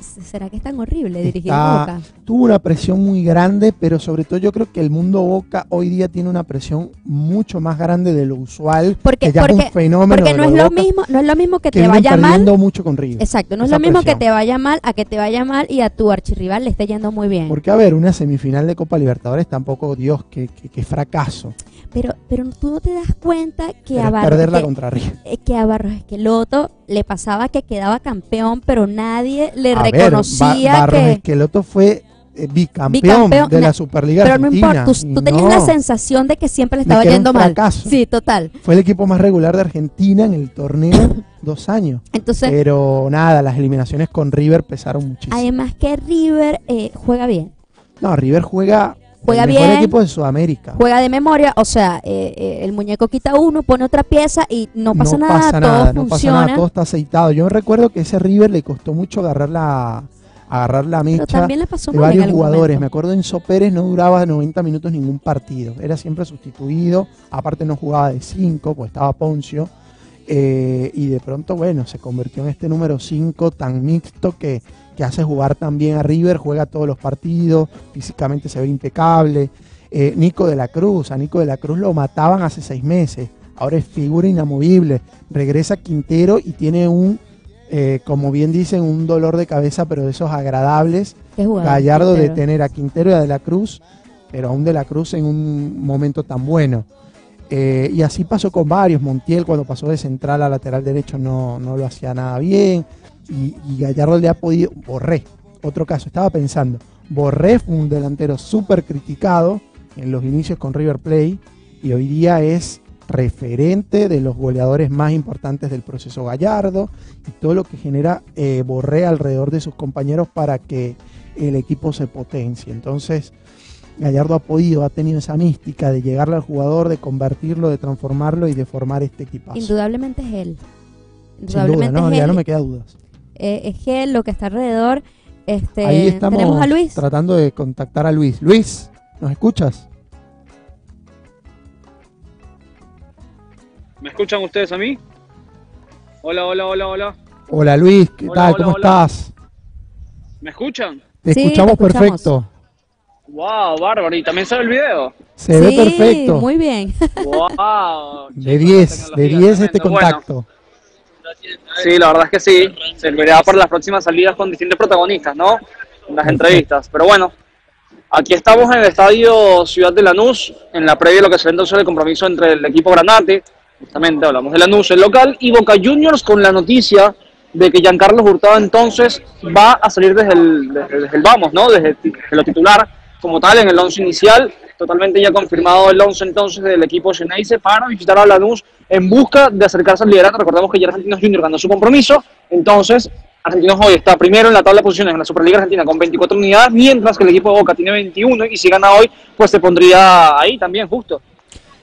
¿Será que es tan horrible dirigir Está- Boca? tuvo una presión muy grande, pero sobre todo yo creo que el mundo Boca hoy día tiene una presión mucho más grande de lo usual, Porque, que ya es un fenómeno porque no es lo Boca, mismo, no es lo mismo que, que te vaya mal. mucho con River. Exacto, no es lo mismo presión. que te vaya mal a que te vaya mal y a tu archirrival le esté yendo muy bien. Porque a ver, una semifinal de Copa Libertadores tampoco, Dios, que, que- que fracaso. Pero, pero tú no te das cuenta que a, Barros, perderla que, eh, que a Barros Esqueloto le pasaba que quedaba campeón, pero nadie le A ver, reconocía Barros que... Esqueloto fue eh, bicampeón, Bicampeón, de la Superliga Pero no Argentina. importa, tú, tenías no, la sensación de que siempre le estaba yendo mal. Sí, total. Fue el equipo más regular de Argentina en el torneo dos años. Entonces, Pero nada, las eliminaciones con River pesaron muchísimo. además que River eh, juega bien. No, River juega, Juega el mejor bien. equipo de Sudamérica. Juega de memoria, o sea, eh, eh, el muñeco quita uno, pone otra pieza y no pasa nada, pasa todo nada, no pasa nada, todo está aceitado. Yo recuerdo que ese River le costó mucho agarrar la, agarrar la pero mecha también le pasó de en varios jugadores. Me acuerdo Enzo Pérez no duraba 90 minutos ningún partido, era siempre sustituido, aparte no jugaba de 5, pues estaba Poncio. eh, y de pronto, bueno, se convirtió en este número 5 tan mixto que, que hace jugar también a River, juega todos los partidos, físicamente se ve impecable. Eh, Nico de la Cruz, a Nico de la Cruz lo mataban hace seis meses, ahora es figura inamovible. Regresa Quintero y tiene un, eh, como bien dicen, un dolor de cabeza, pero de esos agradables. Gallardo de tener a Quintero y a De la Cruz, pero aún De la Cruz en un momento tan bueno. Eh, y así pasó con varios. Montiel cuando pasó de central a lateral derecho no, no lo hacía nada bien. Y, y Gallardo le ha podido... Borré, otro caso, estaba pensando. Borré fue un delantero súper criticado en los inicios con River Plate y hoy día es referente de los goleadores más importantes del proceso Gallardo y todo lo que genera eh, Borré alrededor de sus compañeros para que el equipo se potencie. Entonces, Gallardo ha podido, ha tenido esa mística de llegarle al jugador, de convertirlo, de transformarlo y de formar este equipazo. Indudablemente es él. Sin duda, Indudablemente no, es ya él. no me queda dudas. Eh, es él lo que está alrededor. Este, Ahí estamos tenemos a Luis. tratando de contactar a Luis. Luis, ¿nos escuchas? ¿Me escuchan ustedes a mí? Hola, hola, hola, hola. Hola Luis, ¿qué Hola, tal? hola, ¿Cómo hola. estás? ¿Me escuchan? Te Sí, escuchamos te escuchamos. perfecto. ¡Wow, bárbaro! ¿Y también sale el video? Se ve perfecto. muy bien. ¡Wow! De 10, de 10 este contacto. Sí, la verdad es que sí. Servirá para las próximas salidas con distintos protagonistas, ¿no? En las entrevistas. Pero bueno, aquí estamos en el estadio Ciudad de Lanús, en la previa de lo que será entonces el compromiso entre el equipo Granate justamente hablamos de Lanús, el local, y Boca Juniors con la noticia de que Giancarlo Hurtado entonces va a salir desde el, desde, desde el vamos, ¿no? Desde, desde, lo titular como tal en el once inicial, totalmente ya confirmado el once entonces del equipo Geneise para visitar a Lanús en busca de acercarse al liderato. Recordemos que ya Argentinos Juniors ganó su compromiso, entonces Argentinos hoy está primero en la tabla de posiciones en la Superliga Argentina con 24 unidades, mientras que el equipo de Boca tiene 21 y si gana hoy, pues se pondría ahí también justo.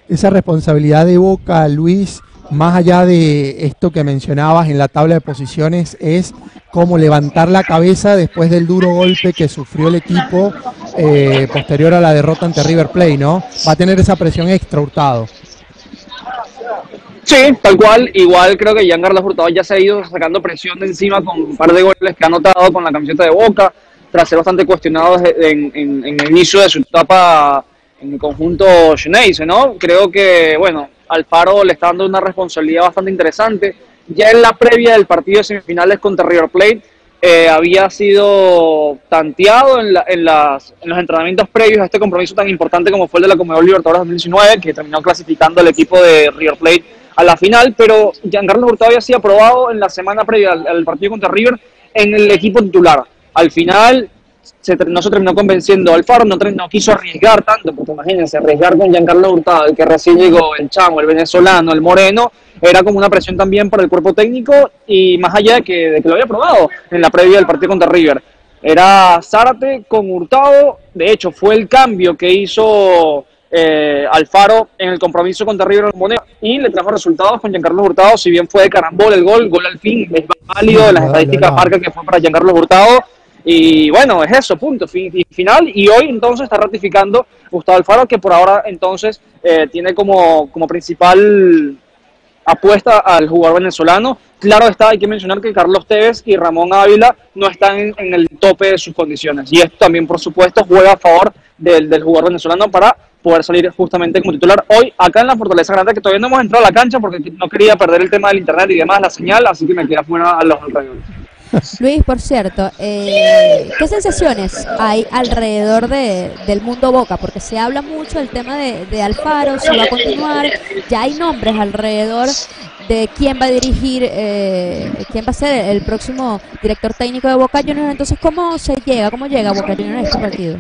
Esa responsabilidad de Boca, Luis, más allá de esto que mencionabas en la tabla de posiciones, es cómo levantar la cabeza después del duro golpe que sufrió el equipo eh, posterior a la derrota ante River Plate, ¿no? Va a tener esa presión extra, Hurtado. Sí, tal cual. Igual creo que Giancarlo Hurtado ya se ha ido sacando presión de encima con un par de goles que ha anotado con la camiseta de Boca, tras ser bastante cuestionado en, en, el inicio de su etapa en el conjunto Geneise, ¿no? Creo que, bueno, Alfaro le está dando una responsabilidad bastante interesante. Ya en la previa del partido de semifinales contra River Plate, eh, había sido tanteado en, la, en, las, los entrenamientos previos a este compromiso tan importante como fue el de la Comedor Libertadores 2019, que terminó clasificando el equipo de River Plate a la final, pero Giancarlo Hurtado había sido aprobado en la semana previa al, al partido contra River en el equipo titular. Al final se, no se terminó convenciendo Alfaro, no, no quiso arriesgar tanto, porque imagínense, arriesgar con Giancarlo Hurtado, el que recién llegó, el chamo, el venezolano, el moreno, era como una presión también para el cuerpo técnico y más allá de que, de que lo había probado en la previa del partido contra River. Era Zárate con Hurtado, de hecho fue el cambio que hizo eh, Alfaro en el compromiso contra River Moneda y le trajo resultados con Giancarlo Hurtado, si bien fue de carambol el gol, gol al fin, es válido de las estadísticas marca que fue para Giancarlo Hurtado, y bueno, es eso, punto, fin, final. Y hoy entonces está ratificando Gustavo Alfaro, que por ahora entonces eh, tiene como, como principal apuesta al jugador venezolano. Claro está, hay que mencionar que Carlos Tevez y Ramón Ávila no están en, en, el tope de sus condiciones. Y esto también, por supuesto, juega a favor del, del jugador venezolano para poder salir justamente como titular hoy acá en la Fortaleza Grande, que todavía no hemos entrado a la cancha porque no quería perder el tema del internet y demás, la señal, así que me quedé fuera a los alrededores. Luis, por cierto, eh, ¿qué sensaciones hay alrededor de, del mundo Boca? Porque se habla mucho del tema de, Alfaro, si va a continuar, ya hay nombres alrededor de quién va a dirigir, eh, quién va a ser el próximo director técnico de Boca Juniors. Entonces, ¿cómo se llega, cómo llega Boca Juniors a este partido?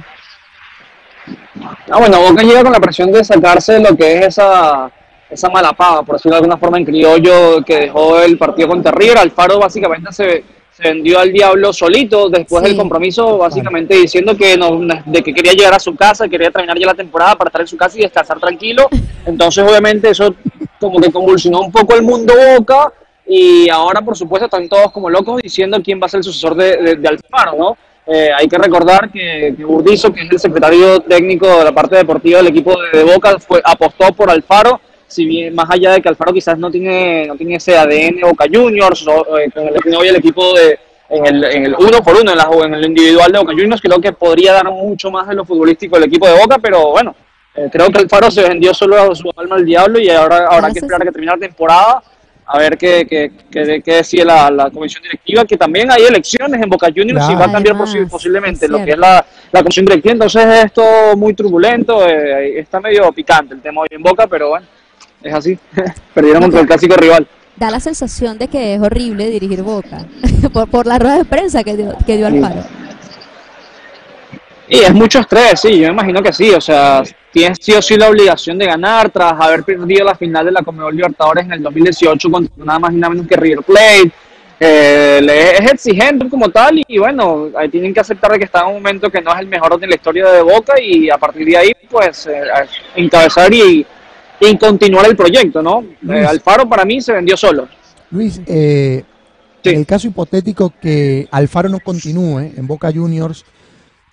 Ah, bueno, Boca llega con la presión de sacarse lo que es esa esa mala por decirlo de alguna forma en criollo, que dejó el partido contra River. Alfaro básicamente se se vendió al diablo solito después sí. del compromiso, básicamente diciendo que no, de que quería llegar a su casa, quería terminar ya la temporada para estar en su casa y descansar tranquilo. Entonces, obviamente, eso como que convulsionó un poco el mundo Boca y ahora, por supuesto, están todos como locos diciendo quién va a ser el sucesor de, de, de Alfaro, ¿no? Eh, hay que recordar que, que, Burdizo, que es el secretario técnico de la parte deportiva del equipo de, de Boca, fue, apostó por Alfaro si bien más allá de que Alfaro quizás no tiene, no tiene ese ADN Boca Juniors, o, eh, con el que tiene hoy el equipo de, en el, en el uno por uno, en, la, en el individual de Boca Juniors, creo que podría dar mucho más de lo futbolístico del equipo de Boca, pero bueno, eh, creo que Alfaro se vendió solo a su alma al diablo y ahora habrá que esperar a que termine la temporada a ver qué, qué, qué, qué decide la, la, comisión directiva, que también hay elecciones en Boca Juniors claro, y va a cambiar además, posiblemente lo que es la, la, comisión directiva, entonces es esto muy turbulento, eh, está medio picante el tema hoy en Boca, pero bueno, es así, perdieron contra el clásico rival. Da la sensación de que es horrible dirigir Boca, por, por la rueda de prensa que dio, que dio Alfaro. Y es mucho estrés, sí, yo me imagino que sí, o sea, tienes sí o sí la obligación de ganar tras haber perdido la final de la Comedor Libertadores en el 2018 contra nada más y nada menos que River Plate. Eh, es exigente como tal y, bueno, ahí tienen que aceptar que está en un momento que no es el mejor de la historia de Boca y a partir de ahí pues eh, encabezar y, y, continuar el proyecto, ¿no? Eh, Alfaro para mí se vendió solo. Luis, eh, sí. en el caso hipotético que Alfaro no continúe en Boca Juniors,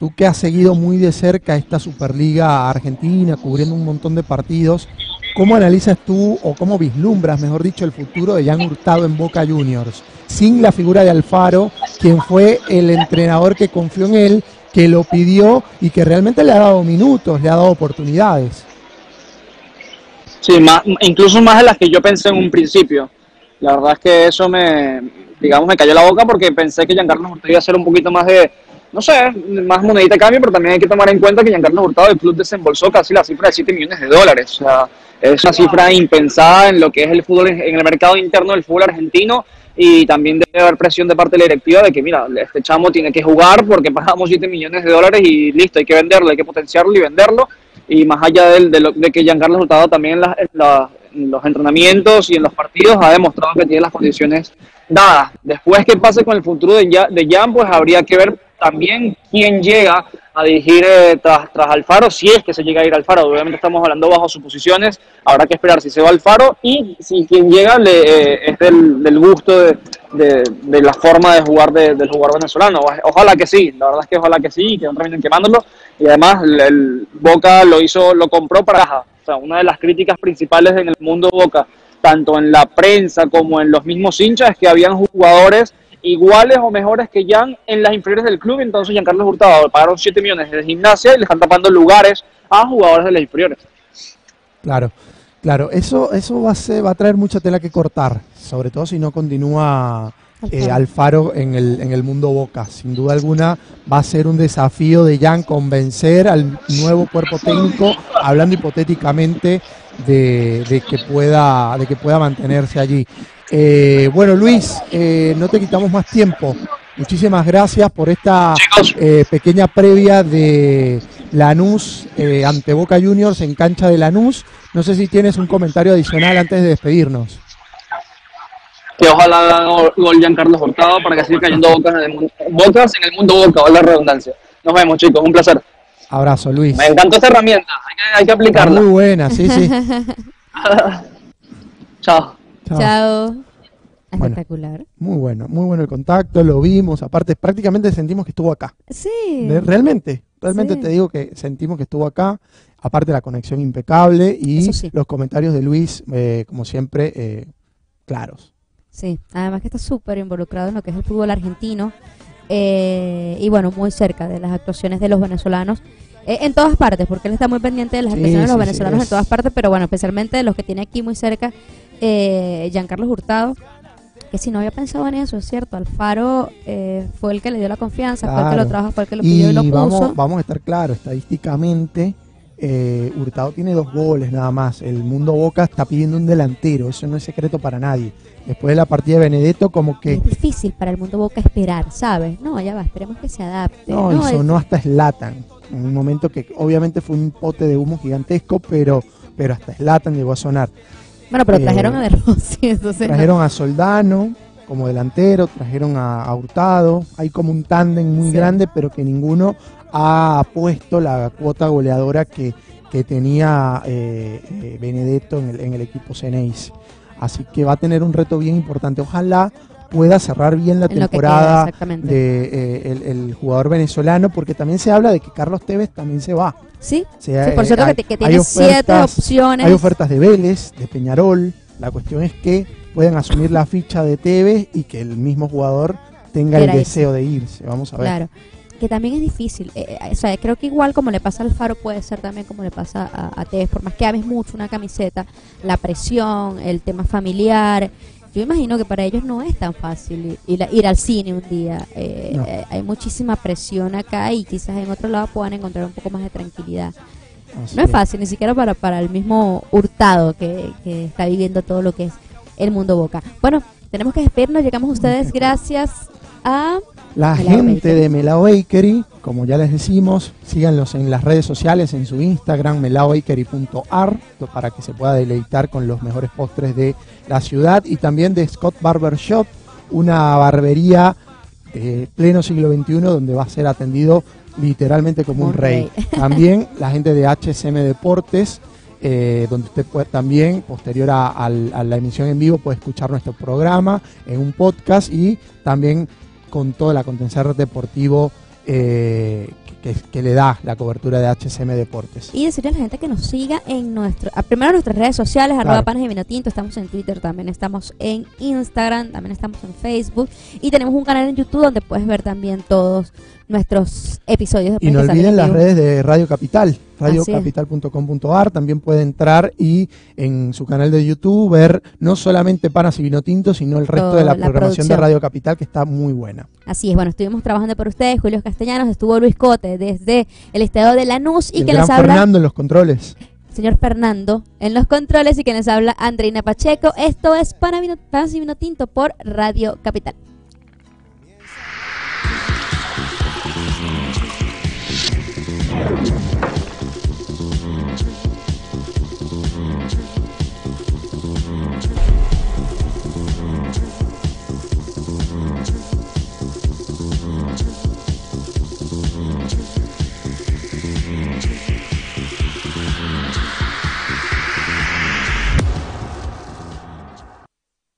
Tú que has seguido muy de cerca esta Superliga Argentina, cubriendo un montón de partidos, ¿cómo analizas tú o cómo vislumbras, mejor dicho, el futuro de Jan Hurtado en Boca Juniors? Sin la figura de Alfaro, quien fue el entrenador que confió en él, que lo pidió y que realmente le ha dado minutos, le ha dado oportunidades. Sí, más, incluso más de las que yo pensé en un principio. La verdad es que eso me, digamos, me cayó la boca porque pensé que Giancarlo Hurtado iba a ser un poquito más de no sé, más monedita de cambio, pero también hay que tomar en cuenta que Giancarlo Hurtado del club desembolsó casi la cifra de 7 millones de dólares. O sea, es una cifra impensada en lo que es el fútbol, en el mercado interno del fútbol argentino y también debe haber presión de parte de la directiva de que, mira, este chamo tiene que jugar porque pagamos 7 millones de dólares y listo, hay que venderlo, hay que potenciarlo y venderlo. Y más allá de, de, lo, de que Giancarlo Hurtado también en, la, en, la, en, los entrenamientos y en los partidos ha demostrado que tiene las condiciones dadas. Después, ¿qué pase con el futuro de, de Jan? Pues habría que ver también quién llega a dirigir eh, tras, tras Alfaro, si es que se llega a ir Alfaro. Obviamente estamos hablando bajo suposiciones, habrá que esperar si se va Alfaro y si quien llega le, eh, es del, del gusto de, de, de, la forma de jugar de, del jugador venezolano. Ojalá que sí, la verdad es que ojalá que sí, que no terminen quemándolo. Y además el, Boca lo hizo, lo compró para o sea, una de las críticas principales en el mundo Boca, tanto en la prensa como en los mismos hinchas, es que habían jugadores iguales o mejores que Jan en las inferiores del club. Entonces, Giancarlo Hurtado pagaron 7 millones de gimnasia y le están tapando lugares a jugadores de las inferiores. Claro, claro. Eso, eso va, a ser, va a traer mucha tela que cortar, sobre todo si no continúa eh, Alfaro en el, en el mundo Boca. Sin duda alguna va a ser un desafío de Jan convencer al nuevo cuerpo técnico, hablando hipotéticamente de, de, que, pueda, de que pueda mantenerse allí. Eh, bueno, Luis, eh, no te quitamos más tiempo. Muchísimas gracias por esta eh, pequeña previa de Lanús eh, ante Boca Juniors en cancha de Lanús. No sé si tienes un comentario adicional antes de despedirnos. Que ojalá haga gol Giancarlo Hurtado para que siga cayendo bocas en, el mundo, bocas en el mundo Boca, vale la redundancia. Nos vemos, chicos, un placer. Abrazo, Luis. Me encantó esta herramienta, hay que, hay que aplicarla. Está muy buena, sí, sí. Chao. Chao. Chao. Espectacular. Bueno, muy bueno, muy bueno el contacto, lo vimos, aparte prácticamente sentimos que estuvo acá. Sí. De, realmente, realmente sí. te digo que sentimos que estuvo acá, aparte la conexión impecable y sí. los comentarios de Luis, eh, como siempre, eh, claros. Sí, además que está súper involucrado en lo que es el fútbol argentino eh, y bueno, muy cerca de las actuaciones de los venezolanos. Eh, en todas partes, porque él está muy pendiente de las actuaciones de los venezolanos en todas partes, pero bueno, especialmente de los que tiene aquí muy cerca, eh, Giancarlo Hurtado, que si no había pensado en eso, es cierto, Alfaro eh, fue el que le dio la confianza, claro. fue el que lo trajo, fue el que lo pidió y, y lo puso. Vamos, vamos a estar claros, estadísticamente, eh, Hurtado tiene dos goles nada más. El mundo Boca está pidiendo un delantero, eso no es secreto para nadie. Después de la partida de Benedetto, como que. Es difícil para el mundo Boca esperar, ¿sabes? No, ya va, esperemos que se adapte. No, no y sonó es... hasta Slatan. En un momento que obviamente fue un pote de humo gigantesco, pero, pero hasta Slatan llegó a sonar. Bueno, pero trajeron eh, a De Rossi, entonces. Trajeron no. a Soldano como delantero, trajeron a, a Hurtado. Hay como un tándem muy sí. grande, pero que ninguno ha puesto la cuota goleadora que, que tenía eh, eh, Benedetto en el, en el equipo Ceneis. Así que va a tener un reto bien importante. Ojalá pueda cerrar bien la en temporada de eh, el, el, jugador venezolano, porque también se habla de que Carlos Tevez también se va. Sí, o sea, sí por cierto hay, que, que, tiene ofertas, siete opciones. Hay ofertas de Vélez, de Peñarol. La cuestión es que pueden asumir la ficha de Tevez y que el mismo jugador tenga el deseo de irse. Vamos a ver. Claro que también es difícil. Eh, o sea, creo que igual como le pasa al Faro, puede ser también como le pasa a, a Tevez, por más que ames mucho una camiseta, la presión, el tema familiar. Yo imagino que para ellos no es tan fácil ir, ir al cine un día. Eh, no. eh, hay muchísima presión acá y quizás en otro lado puedan encontrar un poco más de tranquilidad. Así no es fácil, ni siquiera para, para el mismo Hurtado que, que está viviendo todo lo que es el mundo Boca. Bueno, tenemos que despedirnos. Llegamos a ustedes gracias a la Melao gente Bakery. de Melao Bakery, como ya les decimos, síganlos en las redes sociales, en su Instagram, melaobakery.ar, para que se pueda deleitar con los mejores postres de la ciudad, y también de Scott Barber Shop, una barbería de pleno siglo XXI donde va a ser atendido literalmente como un rey. rey. También la gente de HSM Deportes, eh, donde usted puede también, posterior a, a, a, la emisión en vivo, puede escuchar nuestro programa en un podcast y también con todo el acontecer deportivo eh, que, que, le da la cobertura de HCM Deportes. Y decirle a la gente que nos siga en nuestro, primero nuestras redes sociales, claro. arroba panes de vino tinto, estamos en Twitter, también estamos en Instagram, también estamos en Facebook y tenemos un canal en YouTube donde puedes ver también todos nuestros episodios. Y no olviden las redes de Radio Capital, radiocapital.com.ar. También puede entrar y en su canal de YouTube ver no solamente Panas y Vino Tinto, sino el resto de la, programación de. Radio Capital, que está muy buena. Así es, bueno, estuvimos trabajando por ustedes, Julio Castellanos, estuvo Luis Cote desde el estado de Lanús y el que gran les habla Fernando en los controles. señor Fernando en los controles y que les habla Andreina Pacheco. Esto es Panas y Vino Tinto por Radio Capital.